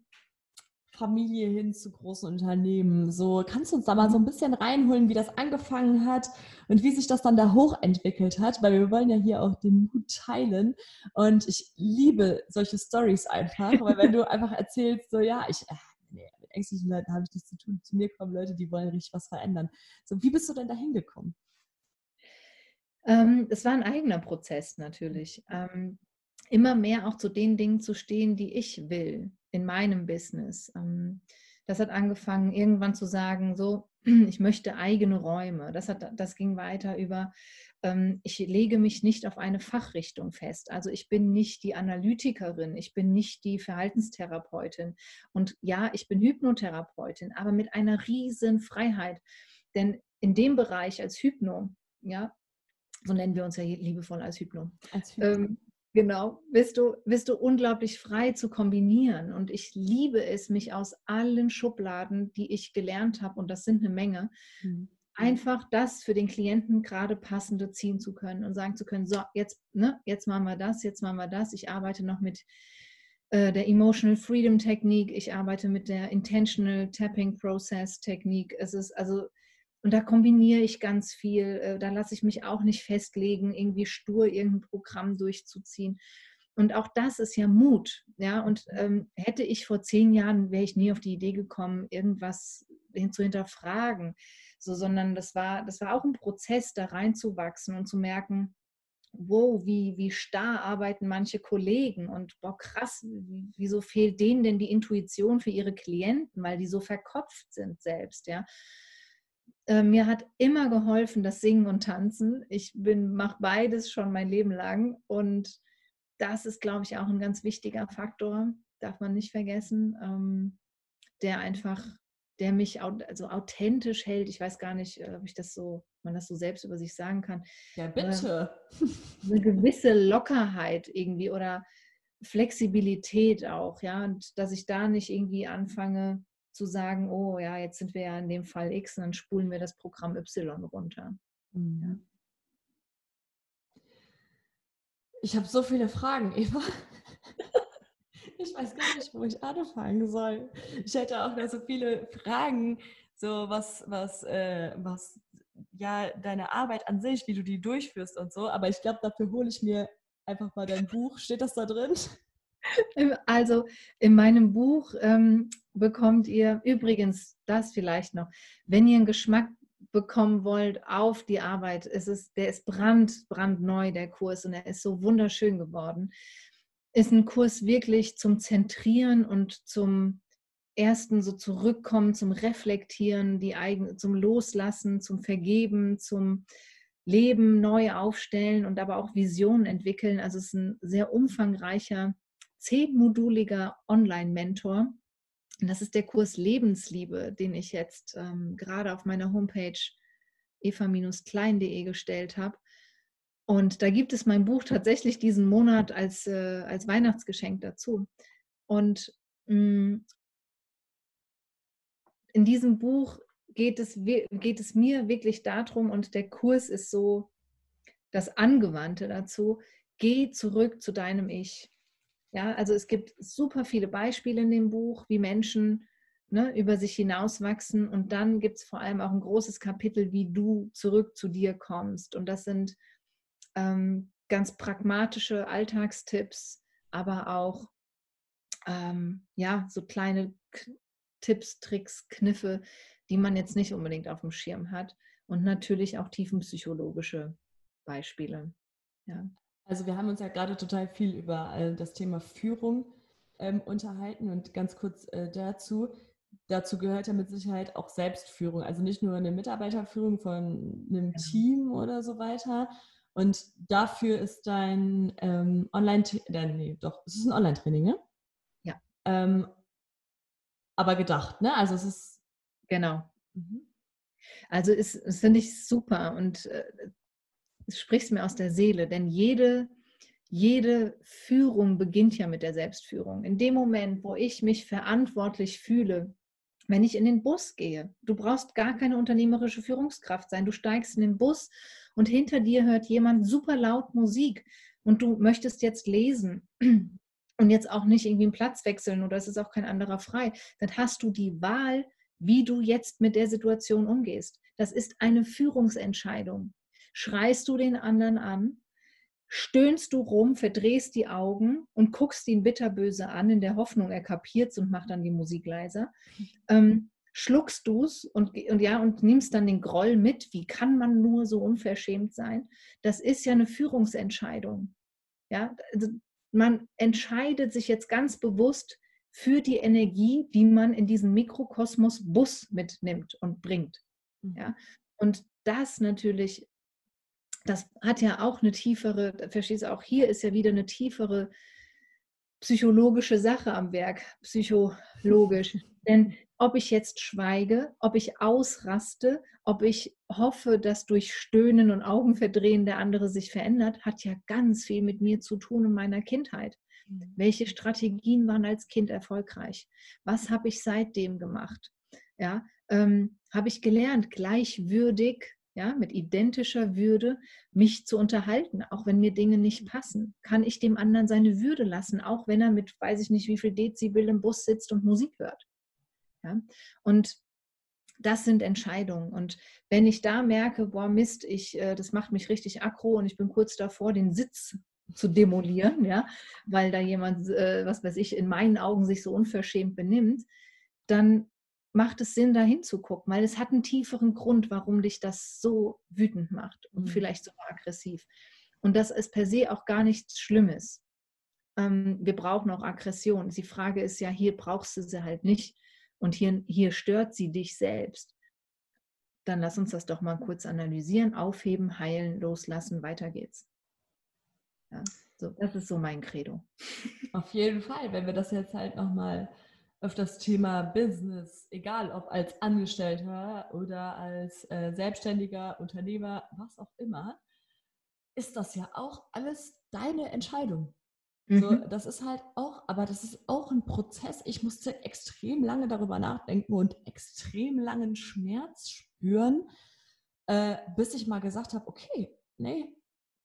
Familie hin zu großen Unternehmen? So, kannst du uns da mal so ein bisschen reinholen, wie das angefangen hat und wie sich das dann da hochentwickelt hat? Weil wir wollen ja hier auch den Mut teilen. Und ich liebe solche Stories einfach, weil wenn du einfach erzählst, so ja, ich, äh, nee, mit ängstlichen Leuten habe ich nichts zu tun. Zu mir kommen Leute, die wollen richtig was verändern. So, wie bist du denn da hingekommen? Ähm, es war ein eigener Prozess natürlich. Ähm, immer mehr auch zu den Dingen zu stehen, die ich will in meinem Business. Ähm, das hat angefangen, irgendwann zu sagen, so, ich möchte eigene Räume. Das, hat, das ging weiter über, ähm, ich lege mich nicht auf eine Fachrichtung fest. Also ich bin nicht die Analytikerin, ich bin nicht die Verhaltenstherapeutin. Und ja, ich bin Hypnotherapeutin, aber mit einer riesen Freiheit. Denn in dem Bereich als Hypno, ja, so nennen wir uns ja liebevoll als Hypno. Als Hypno. Ähm, Genau, bist du, bist du unglaublich frei zu kombinieren. Und ich liebe es, mich aus allen Schubladen, die ich gelernt habe, und das sind eine Menge, mhm. einfach das für den Klienten gerade passende ziehen zu können und sagen zu können, so, jetzt, ne, jetzt machen wir das, jetzt machen wir das. Ich arbeite noch mit äh, der Emotional Freedom Technik, ich arbeite mit der Intentional Tapping Process Technik. Es ist also und da kombiniere ich ganz viel. Äh, da lasse ich mich auch nicht festlegen, irgendwie stur irgendein Programm durchzuziehen. Und auch das ist ja Mut. Ja, und ähm, hätte ich vor zehn Jahren, wäre ich nie auf die Idee gekommen, irgendwas zu hinterfragen. So, sondern das war, das war auch ein Prozess, da reinzuwachsen und zu merken, wow, wie, wie starr arbeiten manche Kollegen und boah, krass, wieso fehlt denen denn die Intuition für ihre Klienten, weil die so verkopft sind selbst, ja. Äh, mir hat immer geholfen das Singen und Tanzen. Ich mache beides schon mein Leben lang und das ist, glaube ich, auch ein ganz wichtiger Faktor, darf man nicht vergessen, ähm, der einfach, der mich also authentisch hält. Ich weiß gar nicht, äh, ob ich das so, man das so selbst über sich sagen kann. Ja, bitte. Eine gewisse Lockerheit irgendwie oder Flexibilität auch, ja, und dass ich da nicht irgendwie anfange, zu sagen, oh ja, jetzt sind wir ja in dem Fall X und dann spulen wir das Programm Y runter. Mhm. Ich habe so viele Fragen, Eva. Ich weiß gar nicht, wo ich anfangen soll. Ich hätte auch noch so viele Fragen, so was, was, äh, was, ja, deine Arbeit an sich, wie du die durchführst und so. Aber ich glaube, dafür hole ich mir einfach mal dein Buch. Steht das da drin? Also in meinem Buch ähm, bekommt ihr übrigens das vielleicht noch, wenn ihr einen Geschmack bekommen wollt auf die Arbeit, es ist, der ist brand, brandneu, der Kurs, und er ist so wunderschön geworden. Ist ein Kurs wirklich zum Zentrieren und zum ersten so zurückkommen, zum Reflektieren, die eigene, zum Loslassen, zum Vergeben, zum Leben neu aufstellen und aber auch Visionen entwickeln. Also es ist ein sehr umfangreicher zehnmoduliger Online-Mentor. Das ist der Kurs Lebensliebe, den ich jetzt ähm, gerade auf meiner Homepage eva-klein.de gestellt habe. Und da gibt es mein Buch tatsächlich diesen Monat als, äh, als Weihnachtsgeschenk dazu. Und mh, mm, in diesem Buch geht es, geht es mir wirklich darum, und der Kurs ist so das Angewandte dazu, geh zurück zu deinem Ich. Ja, also es gibt super viele Beispiele in dem Buch, wie Menschen ne, über sich hinauswachsen. Und dann gibt es vor allem auch ein großes Kapitel, wie du zurück zu dir kommst. Und das sind ähm, ganz pragmatische Alltagstipps, aber auch ähm, ja, so kleine K Tipps, Tricks, Kniffe, die man jetzt nicht unbedingt auf dem Schirm hat. Und natürlich auch tiefenpsychologische Beispiele. Ja. Also wir haben uns ja gerade total viel über äh, das Thema Führung ähm, unterhalten und ganz kurz äh, dazu. Dazu gehört ja mit Sicherheit auch Selbstführung, also nicht nur eine Mitarbeiterführung von einem genau. Team oder so weiter. Und dafür ist dein ähm, Online, äh, nee, doch, es ist ein Online-Training, ne? Ja. Ähm, aber gedacht, ne? Also es ist Genau. Mhm. Also ist, finde ich super und äh, es spricht mir aus der Seele, denn jede, jede Führung beginnt ja mit der Selbstführung. In dem Moment, wo ich mich verantwortlich fühle, wenn ich in den Bus gehe, du brauchst gar keine unternehmerische Führungskraft sein, du steigst in den Bus und hinter dir hört jemand super laut Musik und du möchtest jetzt lesen und jetzt auch nicht irgendwie einen Platz wechseln oder es ist auch kein anderer frei, dann hast du die Wahl, wie du jetzt mit der Situation umgehst. Das ist eine Führungsentscheidung. Schreist du den anderen an? Stöhnst du rum, verdrehst die Augen und guckst ihn bitterböse an, in der Hoffnung, er kapiert und macht dann die Musik leiser. Ähm, schluckst du es und, und ja, und nimmst dann den Groll mit. Wie kann man nur so unverschämt sein? Das ist ja eine Führungsentscheidung. Ja, also man entscheidet sich jetzt ganz bewusst für die Energie, die man in diesen Mikrokosmos Bus mitnimmt und bringt. Mhm. Ja, und das natürlich, das hat ja auch eine tiefere, verstehst du, auch hier ist ja wieder eine tiefere psychologische Sache am Werk, psychologisch. Denn ob ich jetzt schweige, ob ich ausraste, ob ich hoffe, dass durch Stöhnen und Augenverdrehen der andere sich verändert, hat ja ganz viel mit mir zu tun in meiner Kindheit. Mhm. Welche Strategien waren als Kind erfolgreich? Was habe ich seitdem gemacht? Ja, ähm, habe ich gelernt, gleichwürdig, ja, mit identischer Würde mich zu unterhalten, auch wenn mir Dinge nicht passen? Kann ich dem anderen seine Würde lassen, auch wenn er mit, weiß ich nicht, wie viel Dezibel im Bus sitzt und Musik hört? Ja? Und das sind Entscheidungen. Und wenn ich da merke, boah, Mist, ich, äh, das macht mich richtig aggro und ich bin kurz davor, den Sitz zu demolieren, ja, weil da jemand, äh, was weiß ich, in meinen Augen sich so unverschämt benimmt, dann macht es Sinn, da hinzugucken, weil es hat einen tieferen Grund, warum dich das so wütend macht und mhm. vielleicht sogar aggressiv. Und das ist per se auch gar nichts Schlimmes. Ähm, wir brauchen auch Aggression. Die Frage ist ja, hier brauchst du sie halt nicht und hier, hier stört sie dich selbst, dann lass uns das doch mal kurz analysieren, aufheben, heilen, loslassen, weiter geht's. Ja, so, das ist so mein Credo. Auf jeden Fall, wenn wir das jetzt halt nochmal auf das Thema Business, egal ob als Angestellter oder als äh, selbstständiger Unternehmer, was auch immer, ist das ja auch alles deine Entscheidung. So, mhm. das ist halt auch, aber das ist auch ein Prozess. Ich musste extrem lange darüber nachdenken und extrem langen Schmerz spüren, äh, bis ich mal gesagt habe, okay, nee,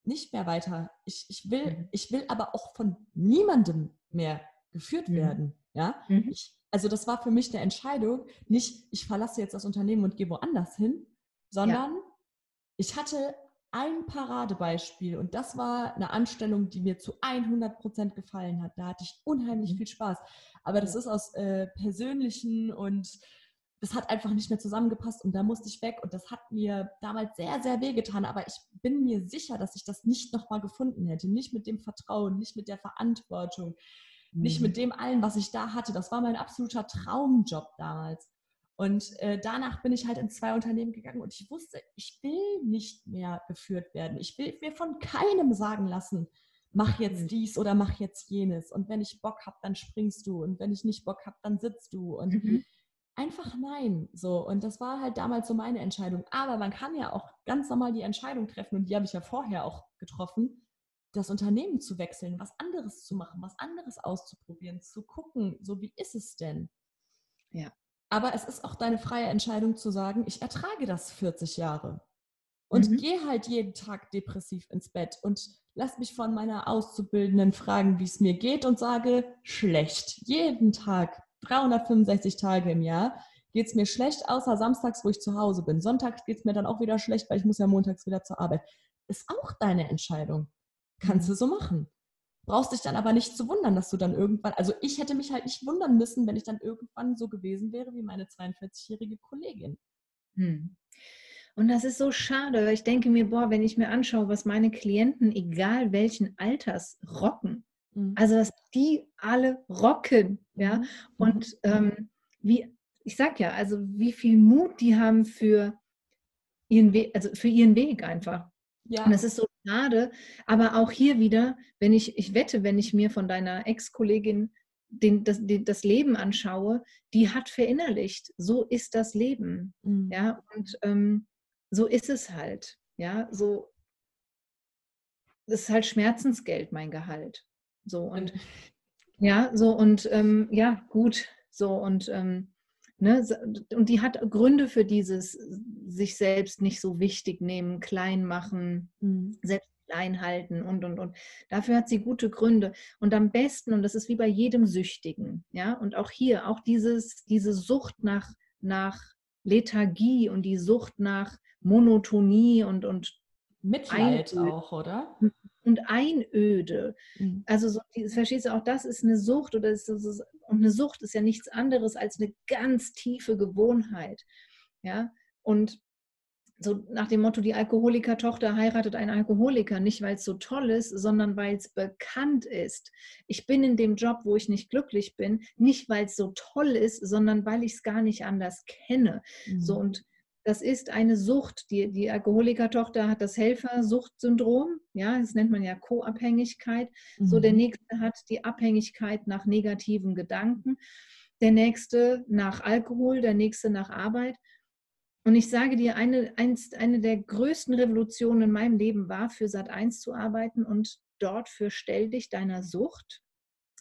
nicht mehr weiter. Ich, ich, will, mhm. ich will aber auch von niemandem mehr geführt mhm. werden. Ja? Mhm. Ich, also das war für mich eine Entscheidung, nicht ich verlasse jetzt das Unternehmen und gehe woanders hin, sondern ja. ich hatte ein Paradebeispiel und das war eine Anstellung, die mir zu 100 Prozent gefallen hat. Da hatte ich unheimlich mhm. viel Spaß. Aber das ist aus äh, persönlichen und das hat einfach nicht mehr zusammengepasst und da musste ich weg und das hat mir damals sehr, sehr wehgetan. Aber ich bin mir sicher, dass ich das nicht nochmal gefunden hätte. Nicht mit dem Vertrauen, nicht mit der Verantwortung. Nicht mit dem allen, was ich da hatte. Das war mein absoluter Traumjob damals. Und äh, danach bin ich halt in zwei Unternehmen gegangen und ich wusste, ich will nicht mehr geführt werden. Ich will mir von keinem sagen lassen, mach jetzt mhm. dies oder mach jetzt jenes. Und wenn ich Bock habe, dann springst du. Und wenn ich nicht Bock habe, dann sitzt du. Und mhm. einfach nein. So. Und das war halt damals so meine Entscheidung. Aber man kann ja auch ganz normal die Entscheidung treffen, und die habe ich ja vorher auch getroffen, das Unternehmen zu wechseln, was anderes zu machen, was anderes auszuprobieren, zu gucken, so wie ist es denn? Ja. Aber es ist auch deine freie Entscheidung zu sagen, ich ertrage das 40 Jahre und mhm. gehe halt jeden Tag depressiv ins Bett und lass mich von meiner Auszubildenden fragen, wie es mir geht und sage, schlecht. Jeden Tag, 365 Tage im Jahr geht es mir schlecht, außer samstags, wo ich zu Hause bin. Sonntags geht es mir dann auch wieder schlecht, weil ich muss ja montags wieder zur Arbeit. Ist auch deine Entscheidung. Kannst du so machen brauchst dich dann aber nicht zu wundern, dass du dann irgendwann, also ich hätte mich halt nicht wundern müssen, wenn ich dann irgendwann so gewesen wäre wie meine 42-jährige Kollegin. Hm. Und das ist so schade, weil ich denke mir, boah, wenn ich mir anschaue, was meine Klienten, egal welchen Alters, rocken, mhm. also dass die alle rocken, ja, mhm. und ähm, wie, ich sag ja, also wie viel Mut die haben für ihren Weg, also für ihren Weg einfach. Ja. Und es ist so schade, aber auch hier wieder, wenn ich, ich wette, wenn ich mir von deiner Ex-Kollegin den, das, den, das Leben anschaue, die hat verinnerlicht, so ist das Leben. Mhm. Ja, und ähm, so ist es halt. Ja, so das ist halt Schmerzensgeld, mein Gehalt. So und ja, so und ähm, ja, gut, so und ähm, ne, und die hat Gründe für dieses sich selbst nicht so wichtig nehmen, klein machen, mhm. selbst klein halten und und und. Dafür hat sie gute Gründe und am besten und das ist wie bei jedem Süchtigen, ja und auch hier auch dieses diese Sucht nach nach Lethargie und die Sucht nach Monotonie und und Mitleid auch, oder? Und Einöde. Mhm. Also, so, verstehst du, auch das ist eine Sucht oder ist, ist, und eine Sucht ist ja nichts anderes als eine ganz tiefe Gewohnheit. Ja, und so nach dem Motto, die Alkoholiker-Tochter heiratet einen Alkoholiker, nicht weil es so toll ist, sondern weil es bekannt ist. Ich bin in dem Job, wo ich nicht glücklich bin, nicht weil es so toll ist, sondern weil ich es gar nicht anders kenne. Mhm. So und das ist eine Sucht. Die, die Alkoholikertochter hat das Helfersuchtsyndrom. Ja, das nennt man ja Co-Abhängigkeit. Mhm. So, der mhm. nächste hat die Abhängigkeit nach negativen Gedanken. Der nächste nach Alkohol, der nächste nach Arbeit. Und ich sage dir, eine, eine der größten Revolutionen in meinem Leben war, für Sat 1 zu arbeiten und dort für Stell dich deiner Sucht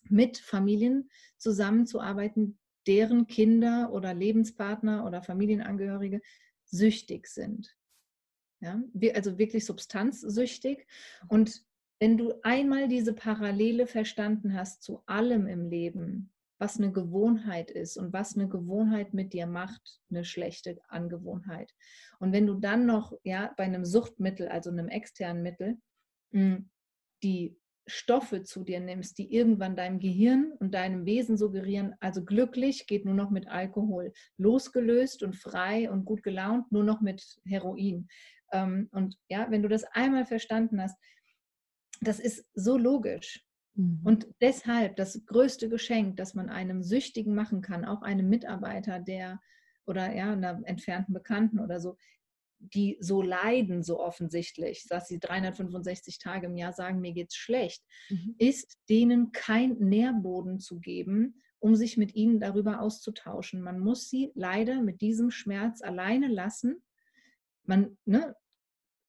mit Familien zusammenzuarbeiten, deren Kinder oder Lebenspartner oder Familienangehörige süchtig sind. Ja? Also wirklich substanzsüchtig. Und wenn du einmal diese Parallele verstanden hast zu allem im Leben, was eine Gewohnheit ist und was eine Gewohnheit mit dir macht, eine schlechte Angewohnheit. Und wenn du dann noch ja, bei einem Suchtmittel, also einem externen Mittel, hm, die Stoffe zu dir nimmst, die irgendwann deinem Gehirn und deinem Wesen suggerieren, also glücklich geht nur noch mit Alkohol, losgelöst und frei und gut gelaunt nur noch mit Heroin. Ähm, und ja, wenn du das einmal verstanden hast, das ist so logisch. Mhm. Und deshalb das größte Geschenk, das man einem Süchtigen machen kann, auch einem Mitarbeiter, der oder ja, einer entfernten Bekannten oder so, die so leiden, so offensichtlich, dass sie 365 Tage im Jahr sagen, mir geht's schlecht, mhm. ist denen kein Nährboden zu geben, um sich mit ihnen darüber auszutauschen. Man muss sie leider mit diesem Schmerz alleine lassen. Man, ne,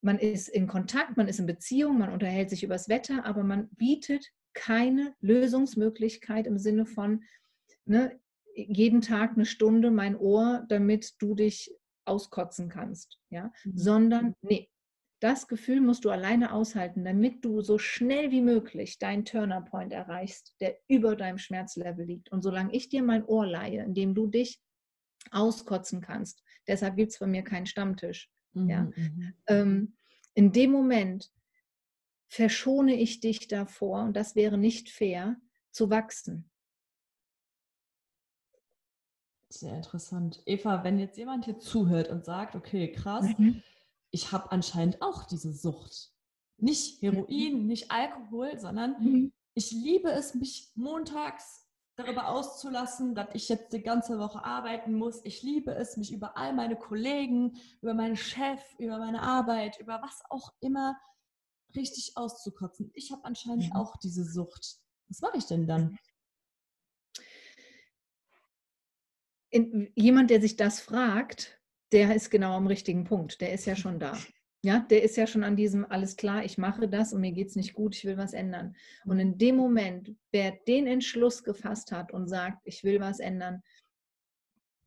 man ist in Kontakt, man ist in Beziehung, man unterhält sich übers Wetter, aber man bietet keine Lösungsmöglichkeit im Sinne von ne, jeden Tag eine Stunde mein Ohr, damit du dich auskotzen kannst, ja, mhm. sondern nee, das Gefühl musst du alleine aushalten, damit du so schnell wie möglich deinen Turner Point erreichst, der über deinem Schmerzlevel liegt. Und solange ich dir mein Ohr leihe, indem du dich auskotzen kannst, deshalb gibt es von mir keinen Stammtisch. Mhm, ja. Mhm. Ähm, in dem Moment verschone ich dich davor, und das wäre nicht fair, zu wachsen. Sehr interessant. Eva, wenn jetzt jemand hier zuhört und sagt, okay, krass, mhm. ich habe anscheinend auch diese Sucht. Nicht Heroin, mhm. nicht Alkohol, sondern mhm. ich liebe es, mich montags darüber auszulassen, dass ich jetzt die ganze Woche arbeiten muss. Ich liebe es, mich über all meine Kollegen, über meinen Chef, über meine Arbeit, über was auch immer richtig auszukotzen. Ich habe anscheinend mhm. auch diese Sucht. Was mache ich denn dann? In, jemand, der sich das fragt, der ist genau am richtigen Punkt. Der ist ja schon da. Ja, der ist ja schon an diesem, alles klar, ich mache das und mir geht es nicht gut, ich will was ändern. Und in dem Moment, wer den Entschluss gefasst hat und sagt, ich will was ändern,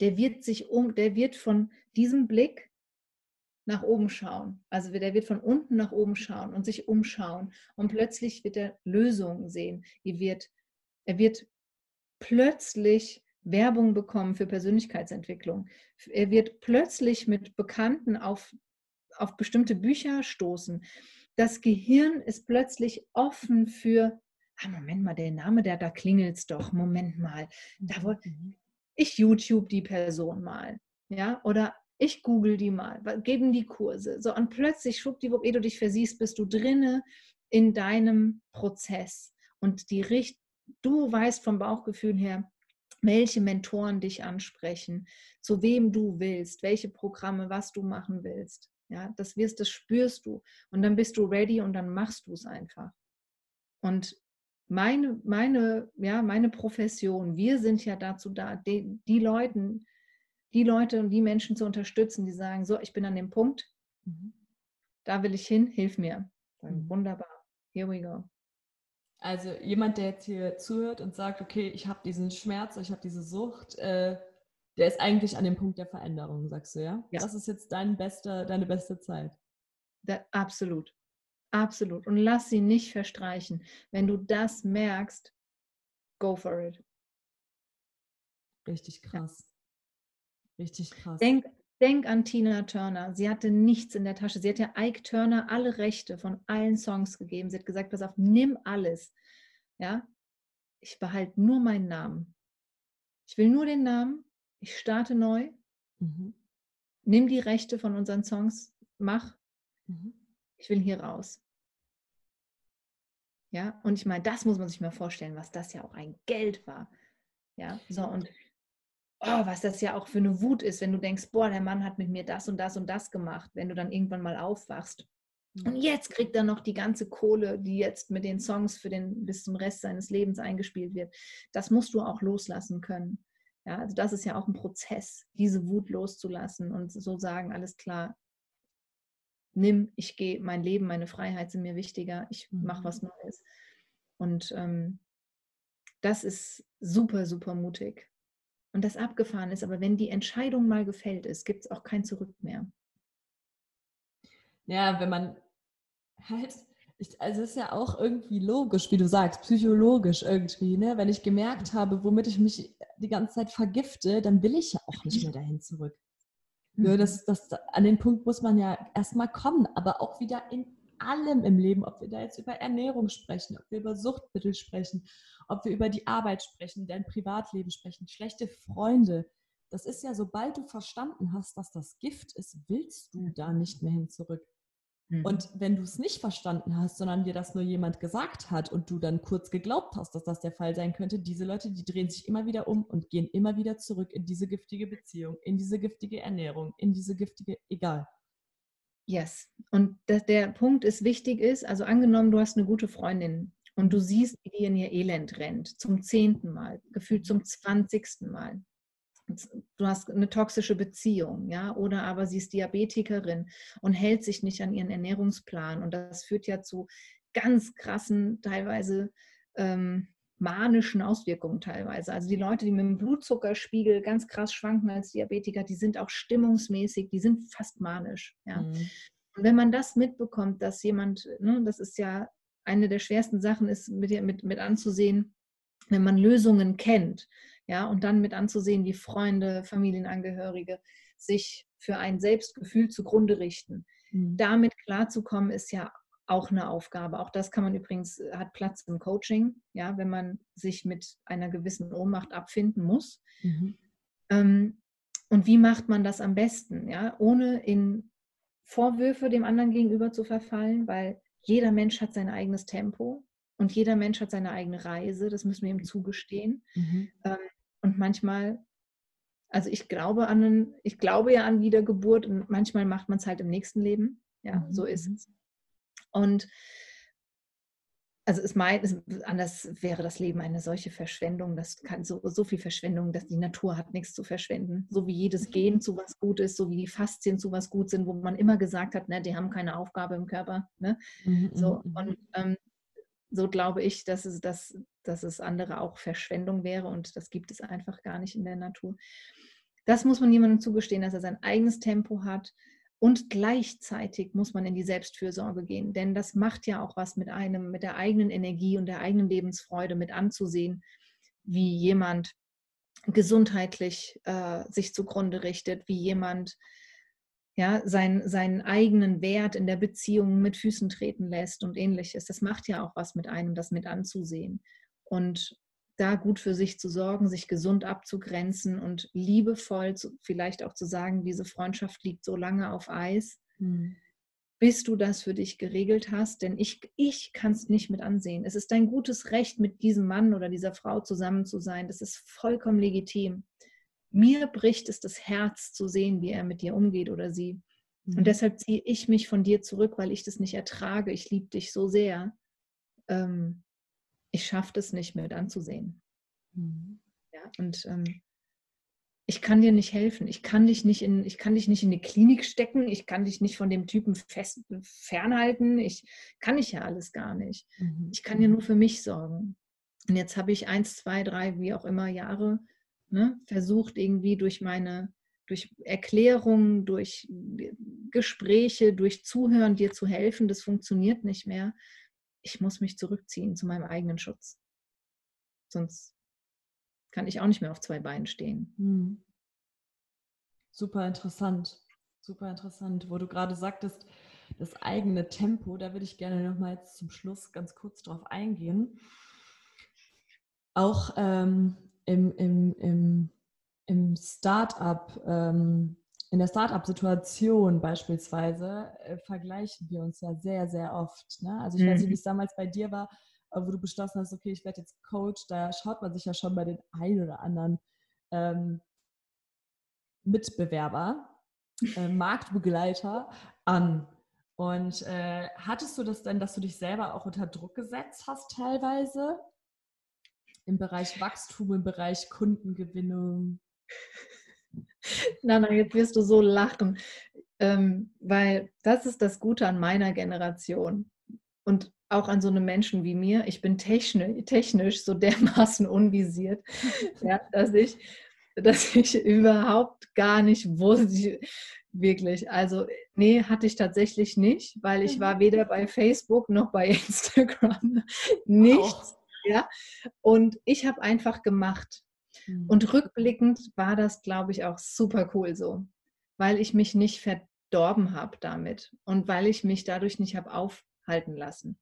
der wird sich um, der wird von diesem Blick nach oben schauen. Also der wird von unten nach oben schauen und sich umschauen. Und plötzlich wird er Lösungen sehen. Er wird, er wird plötzlich Werbung bekommen für Persönlichkeitsentwicklung. Er wird plötzlich mit Bekannten auf, auf bestimmte Bücher stoßen. Das Gehirn ist plötzlich offen für, ah, Moment mal, der Name, der da klingelt es doch, Moment mal. Da mhm, mhm. ich YouTube die Person mal. Ja, oder ich google die mal, geben die Kurse. So, und plötzlich, schwuppdiwupp, ehe du dich versiehst, bist du drinne in deinem Prozess. Und die Richt du weißt vom Bauchgefühl her, welche Mentoren dich ansprechen, zu wem du willst, welche Programme, was du machen willst. Ja, das wirst, das spürst du und dann bist du ready und dann machst du es einfach. Und meine, meine, ja, meine Profession, wir sind ja dazu da, die, die Leuten, die Leute und die Menschen zu unterstützen, die sagen, so, ich bin an dem Punkt, mhm. da will ich hin, hilf mir. Dann, mhm. Wunderbar, here we go. Also jemand, der jetzt hier zuhört und sagt, okay, ich habe diesen Schmerz, ich habe diese Sucht, äh, der ist eigentlich an dem Punkt der Veränderung, sagst du, ja? ja. Das ist jetzt dein bester, deine beste Zeit. Da, absolut. Absolut. Und lass sie nicht verstreichen. Wenn du das merkst, go for it. Richtig krass. Richtig krass. Denk, denk an Tina Turner. Sie hatte nichts in der Tasche. Sie hat ja Ike Turner alle Rechte von allen Songs gegeben. Sie hat gesagt, pass auf, nimm alles. Ja, ich behalte nur meinen Namen. Ich will nur den Namen. Ich starte neu. Mhm. Nimm die Rechte von unseren Songs. Mach. Mhm. Ich will hier raus. Ja, und ich meine, das muss man sich mal vorstellen, was das ja auch ein Geld war. Ja, so und oh, was das ja auch für eine Wut ist, wenn du denkst, boah, der Mann hat mit mir das und das und das gemacht, wenn du dann irgendwann mal aufwachst. Und mhm. jetzt kriegt er noch die ganze Kohle, die jetzt mit den Songs für den bis zum Rest seines Lebens eingespielt wird. Das musst du auch loslassen können. Ja, also das ist ja auch ein Prozess, diese Wut loszulassen und so sagen, alles klar, nimm, ich gehe, mein Leben, meine Freiheit sind mir wichtiger, ich mache was mhm. Neues. Und ähm, das ist super, super mutig. Und das abgefahren ist, aber wenn die Entscheidung mal gefällt ist, gibt es auch kein Zurück mehr. Ja, wenn man halt, ich, also es ist ja auch irgendwie logisch, wie du sagst, psychologisch irgendwie, ne? Wenn ich gemerkt habe, womit ich mich die ganze Zeit vergifte, dann will ich ja auch nicht mehr dahin zurück. Ne, mhm. Das, das, an den Punkt muss man ja erstmal kommen, aber auch wieder in allem im Leben, ob wir da jetzt über Ernährung sprechen, ob wir über Suchtmittel sprechen, ob wir über die Arbeit sprechen, dein Privatleben sprechen, schlechte Freunde. Das ist ja, sobald du verstanden hast, dass das Gift ist, willst du da nicht mehr hin zurück. Mhm. Und wenn du es nicht verstanden hast, sondern dir das nur jemand gesagt hat und du dann kurz geglaubt hast, dass das der Fall sein könnte, diese Leute, die drehen sich immer wieder um und gehen immer wieder zurück in diese giftige Beziehung, in diese giftige Ernährung, in diese giftige, egal. Yes. Und der Punkt ist wichtig ist, also angenommen, du hast eine gute Freundin und du siehst, wie die in ihr Elend rennt, zum zehnten Mal, gefühlt zum zwanzigsten Mal du hast eine toxische Beziehung, ja, oder aber sie ist Diabetikerin und hält sich nicht an ihren Ernährungsplan und das führt ja zu ganz krassen, teilweise ähm, manischen Auswirkungen teilweise. Also die Leute, die mit dem Blutzuckerspiegel ganz krass schwanken als Diabetiker, die sind auch stimmungsmäßig, die sind fast manisch, ja. Mhm. Und wenn man das mitbekommt, dass jemand, ne, das ist ja eine der schwersten Sachen, ist mit, mit, mit anzusehen, wenn man Lösungen kennt, ja, und dann mit anzusehen, wie Freunde, Familienangehörige sich für ein Selbstgefühl zugrunde richten. Mhm. Damit klarzukommen, ist ja auch eine Aufgabe. Auch das kann man übrigens, hat Platz im Coaching, ja, wenn man sich mit einer gewissen Ohnmacht abfinden muss. Mhm. Ähm, und wie macht man das am besten, ja, ohne in Vorwürfe dem anderen gegenüber zu verfallen, weil jeder Mensch hat sein eigenes Tempo und jeder Mensch hat seine eigene Reise, das müssen wir ihm zugestehen. Mhm. Ähm, und manchmal, also ich glaube an einen, ich glaube ja an Wiedergeburt und manchmal macht man es halt im nächsten Leben. Ja, mhm. so ist es. Und also es meint, anders wäre das Leben eine solche Verschwendung, das kann so, so viel Verschwendung, dass die Natur hat nichts zu verschwenden. So wie jedes mhm. Gen zu was gut ist, so wie die Faszien zu was gut sind, wo man immer gesagt hat, ne, die haben keine Aufgabe im Körper. Ne? Mhm, so, mhm, und ähm, so glaube ich, dass es, dass, dass es andere auch Verschwendung wäre und das gibt es einfach gar nicht in der Natur. Das muss man jemandem zugestehen, dass er sein eigenes Tempo hat und gleichzeitig muss man in die Selbstfürsorge gehen, denn das macht ja auch was mit einem, mit der eigenen Energie und der eigenen Lebensfreude mit anzusehen, wie jemand gesundheitlich äh, sich zugrunde richtet, wie jemand ja, sein, seinen eigenen Wert in der Beziehung mit Füßen treten lässt und ähnliches. Das macht ja auch was mit einem, das mit anzusehen. Und da gut für sich zu sorgen, sich gesund abzugrenzen und liebevoll zu, vielleicht auch zu sagen, diese Freundschaft liegt so lange auf Eis, hm. bis du das für dich geregelt hast. Denn ich, ich kann es nicht mit ansehen. Es ist dein gutes Recht, mit diesem Mann oder dieser Frau zusammen zu sein. Das ist vollkommen legitim mir bricht es das Herz zu sehen, wie er mit dir umgeht oder sie. Mhm. Und deshalb ziehe ich mich von dir zurück, weil ich das nicht ertrage. Ich liebe dich so sehr. Ähm, ich schaffe es nicht mit anzusehen. Mhm. Ja, und ähm, ich kann dir nicht helfen. Ich kann dich nicht in, ich kann dich nicht in die Klinik stecken. Ich kann dich nicht von dem Typen fest, fernhalten. Ich kann ich ja alles gar nicht. Mhm. Ich kann ja nur für mich sorgen. Und jetzt habe ich eins, zwei, drei, wie auch immer Jahre ne, versucht, irgendwie durch meine, durch Erklärungen, durch Gespräche, durch Zuhören dir zu helfen. Das funktioniert nicht mehr. Ich muss mich zurückziehen zu meinem eigenen Schutz. Sonst kann ich auch nicht mehr auf zwei Beinen stehen. Hm. Super interessant. Super interessant, wo du gerade sagtest, das eigene Tempo, da würde ich gerne noch mal jetzt zum Schluss ganz kurz drauf eingehen. Auch ähm, im, im, im, im Startup, ähm, in der Startup-Situation beispielsweise, äh, vergleichen wir uns ja sehr, sehr oft. Ne? Also ich mhm. weiß nicht, mhm. wie es damals bei dir war, wo du beschlossen hast, okay, ich werde jetzt Coach, da schaut man sich ja schon bei den ein oder anderen ähm, Mitbewerber, äh, Marktbegleiter an. Und äh, hattest du das denn, dass du dich selber auch unter Druck gesetzt hast teilweise? Im Bereich Wachstum, im Bereich Kundengewinnung? Na, na, jetzt wirst du so lachen, ähm, weil das ist das Gute an meiner Generation. Und auch an so einem Menschen wie mir, ich bin technisch, technisch so dermaßen unvisiert, ja, dass, ich, dass ich überhaupt gar nicht wusste, wirklich. Also, nee, hatte ich tatsächlich nicht, weil ich war weder bei Facebook noch bei Instagram. Nichts. Ja. Und ich habe einfach gemacht. Mhm. Und rückblickend war das, glaube ich, auch super cool so, weil ich mich nicht verdorben habe damit und weil ich mich dadurch nicht habe aufhalten lassen.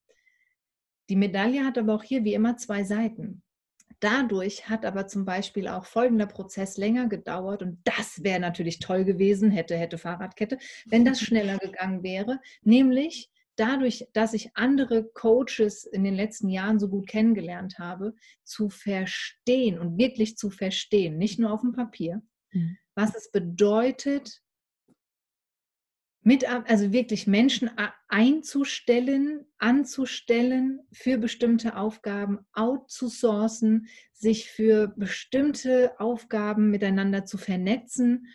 Die Medaille hat aber auch hier wie immer zwei Seiten. Dadurch hat aber zum Beispiel auch folgender Prozess länger gedauert und das wäre natürlich toll gewesen, hätte, hätte Fahrradkette, wenn das schneller gegangen wäre, nämlich dadurch, dass ich andere Coaches in den letzten Jahren so gut kennengelernt habe, zu verstehen und wirklich zu verstehen, nicht nur auf dem Papier, mhm. was es bedeutet, mit, also wirklich Menschen einzustellen, anzustellen für bestimmte Aufgaben, outzusourcen, sich für bestimmte Aufgaben miteinander zu vernetzen.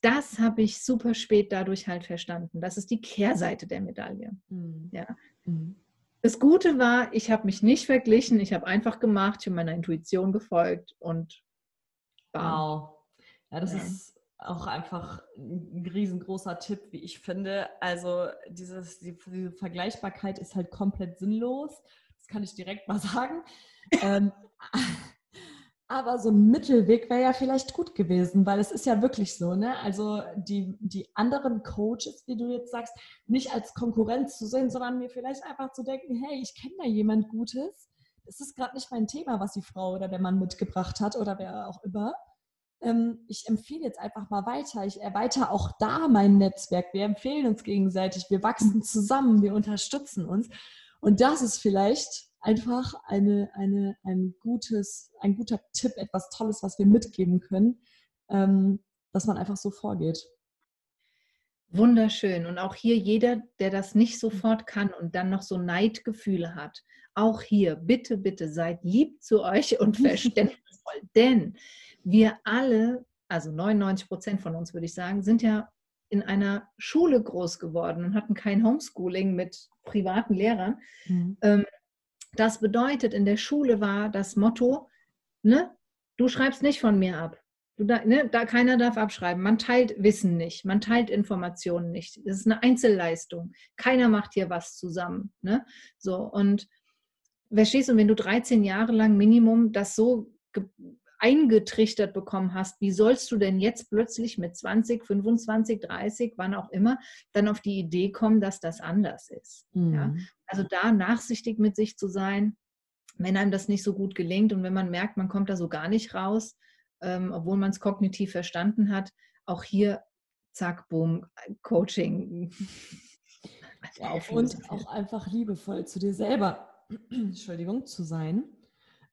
Das habe ich super spät dadurch halt verstanden. Das ist die Kehrseite der Medaille. Mhm. Ja. Mhm. Das Gute war, ich habe mich nicht verglichen, ich habe einfach gemacht, ich habe meiner Intuition gefolgt und bam. Wow. Ja, das ja. ist auch einfach ein riesengroßer Tipp, wie ich finde. Also dieses, die, diese Vergleichbarkeit ist halt komplett sinnlos. Das kann ich direkt mal sagen. ähm, aber so ein Mittelweg wäre ja vielleicht gut gewesen, weil es ist ja wirklich so, ne? Also die, die anderen Coaches, wie du jetzt sagst, nicht als Konkurrenz zu sehen, sondern mir vielleicht einfach zu denken, hey, ich kenne da jemand Gutes. Es ist gerade nicht mein Thema, was die Frau oder der Mann mitgebracht hat oder wer auch immer ähm, ich empfehle jetzt einfach mal weiter. Ich erweitere auch da mein Netzwerk. Wir empfehlen uns gegenseitig, wir wachsen zusammen, wir unterstützen uns. Und das ist vielleicht einfach eine, eine, ein, gutes, ein guter Tipp, etwas Tolles, was wir mitgeben können, ähm, dass man einfach so vorgeht. Wunderschön. Und auch hier jeder, der das nicht sofort kann und dann noch so Neidgefühle hat, auch hier, bitte, bitte seid lieb zu euch und verständnisvoll. Denn wir alle, also 99 Prozent von uns würde ich sagen, sind ja in einer Schule groß geworden und hatten kein Homeschooling mit privaten Lehrern. Mhm. Ähm, das bedeutet, in der Schule war das Motto, ne, du schreibst nicht von mir ab. Du ne, da keiner darf abschreiben. Man teilt Wissen nicht, man teilt Informationen nicht. Das ist eine Einzelleistung. Keiner macht hier was zusammen. Ne? So, und verstehst du, wenn du 13 Jahre lang Minimum das so eingetrichtert bekommen hast, wie sollst du denn jetzt plötzlich mit 20, 25, 30, wann auch immer, dann auf die Idee kommen, dass das anders ist. Mhm. Ja? Also da nachsichtig mit sich zu sein, wenn einem das nicht so gut gelingt und wenn man merkt, man kommt da so gar nicht raus, ähm, obwohl man es kognitiv verstanden hat, auch hier, zack, boom, Coaching. und auch einfach liebevoll zu dir selber, Entschuldigung, zu sein.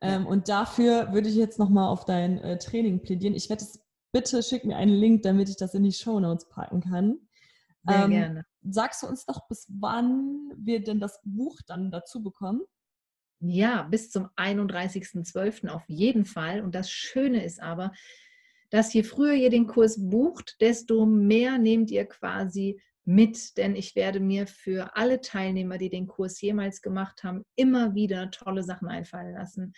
Ähm, und dafür würde ich jetzt nochmal auf dein äh, Training plädieren. Ich werde es, bitte schick mir einen Link, damit ich das in die Show Notes packen kann. Sehr ähm, gerne. Sagst du uns doch, bis wann wir denn das Buch dann dazu bekommen? Ja, bis zum 31.12. auf jeden Fall. Und das Schöne ist aber, dass je früher ihr den Kurs bucht, desto mehr nehmt ihr quasi mit, denn ich werde mir für alle Teilnehmer, die den Kurs jemals gemacht haben, immer wieder tolle Sachen einfallen lassen.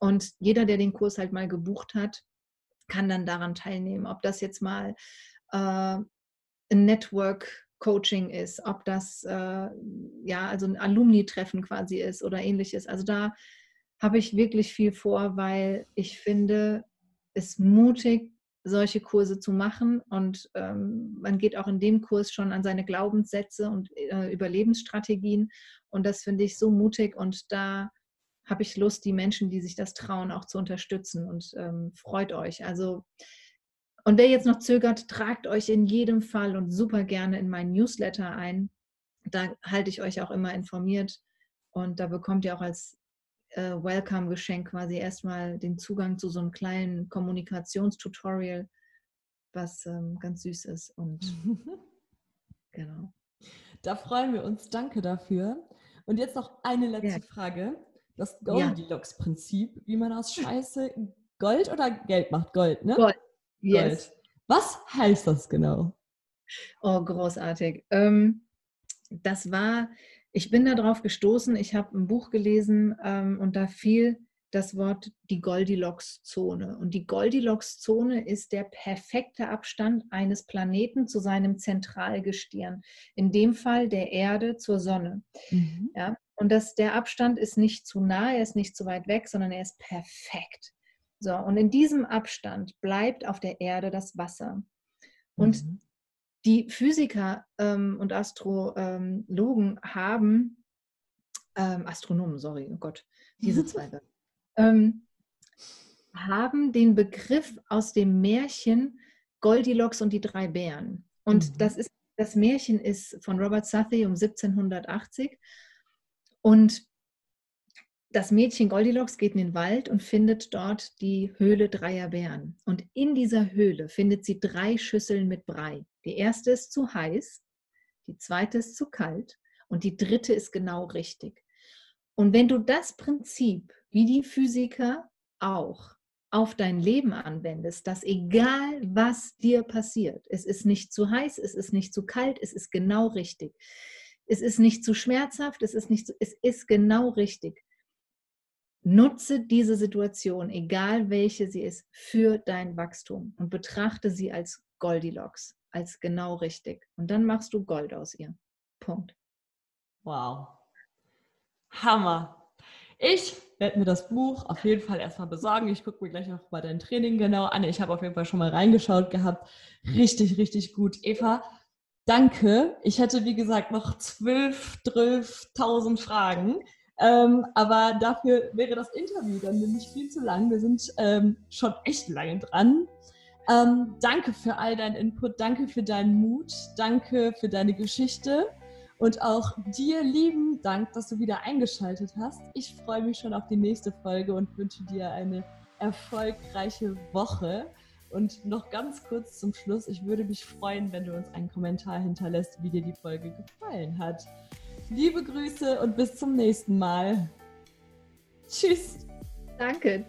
Und jeder, der den Kurs halt mal gebucht hat, kann dann daran teilnehmen. Ob das jetzt mal äh, ein Network Coaching ist, ob das äh, ja also ein Alumni-Treffen quasi ist oder ähnliches. Also da habe ich wirklich viel vor, weil ich finde es mutig, solche Kurse zu machen. Und ähm, man geht auch in dem Kurs schon an seine Glaubenssätze und äh, Überlebensstrategien. Und das finde ich so mutig. Und da habe ich Lust, die Menschen, die sich das trauen, auch zu unterstützen. Und ähm, freut euch. Also und wer jetzt noch zögert, tragt euch in jedem Fall und super gerne in meinen Newsletter ein. Da halte ich euch auch immer informiert. Und da bekommt ihr auch als äh, Welcome-Geschenk quasi erstmal den Zugang zu so einem kleinen Kommunikationstutorial, was ähm, ganz süß ist. Und genau. Da freuen wir uns. Danke dafür. Und jetzt noch eine letzte ja. Frage. Das Goldilocks-Prinzip, wie man aus Scheiße Gold oder Geld macht. Gold, ne? Gold. Yes. Was heißt das genau? Oh, großartig. Ähm, das war, ich bin darauf gestoßen, ich habe ein Buch gelesen ähm, und da fiel das Wort die Goldilocks-Zone. Und die Goldilocks-Zone ist der perfekte Abstand eines Planeten zu seinem Zentralgestirn. In dem Fall der Erde zur Sonne. Mhm. Ja? Und das, der Abstand ist nicht zu nah, er ist nicht zu weit weg, sondern er ist perfekt. So, und in diesem Abstand bleibt auf der Erde das Wasser. Und mhm. Die Physiker ähm, und Astrologen haben, ähm, Astronomen, sorry, oh Gott, diese zwei ähm, haben den Begriff aus dem Märchen Goldilocks und die drei Bären. Und mhm. das, ist, das Märchen ist von Robert Southey um 1780. Und das Mädchen Goldilocks geht in den Wald und findet dort die Höhle dreier Bären. Und in dieser Höhle findet sie drei Schüsseln mit Brei. Die erste ist zu heiß, die zweite ist zu kalt und die dritte ist genau richtig. Und wenn du das Prinzip, wie die Physiker auch, auf dein Leben anwendest, dass egal was dir passiert, es ist nicht zu heiß, es ist nicht zu kalt, es ist genau richtig. Es ist nicht zu schmerzhaft, es ist nicht zu, es ist genau richtig Nutze diese Situation, egal welche sie ist, für dein Wachstum und betrachte sie als Goldilocks, als genau richtig. Und dann machst du Gold aus ihr. Punkt. Wow. Hammer. Ich werde mir das Buch auf jeden Fall erstmal besorgen. Ich gucke mir gleich noch mal dein Training genau an. Ich habe auf jeden Fall schon mal reingeschaut gehabt. Richtig, richtig gut. Eva, danke. Ich hätte, wie gesagt, noch 12, 12.000 Fragen. Ähm, aber dafür wäre das Interview dann nämlich viel zu lang. Wir sind ähm, schon echt lange dran. Ähm, danke für all deinen Input, danke für deinen Mut, danke für deine Geschichte und auch dir lieben Dank, dass du wieder eingeschaltet hast. Ich freue mich schon auf die nächste Folge und wünsche dir eine erfolgreiche Woche. Und noch ganz kurz zum Schluss, ich würde mich freuen, wenn du uns einen Kommentar hinterlässt, wie dir die Folge gefallen hat. Liebe Grüße und bis zum nächsten Mal. Tschüss. Danke.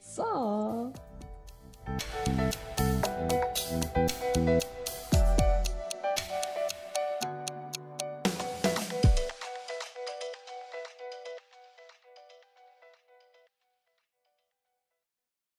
So. Thank you.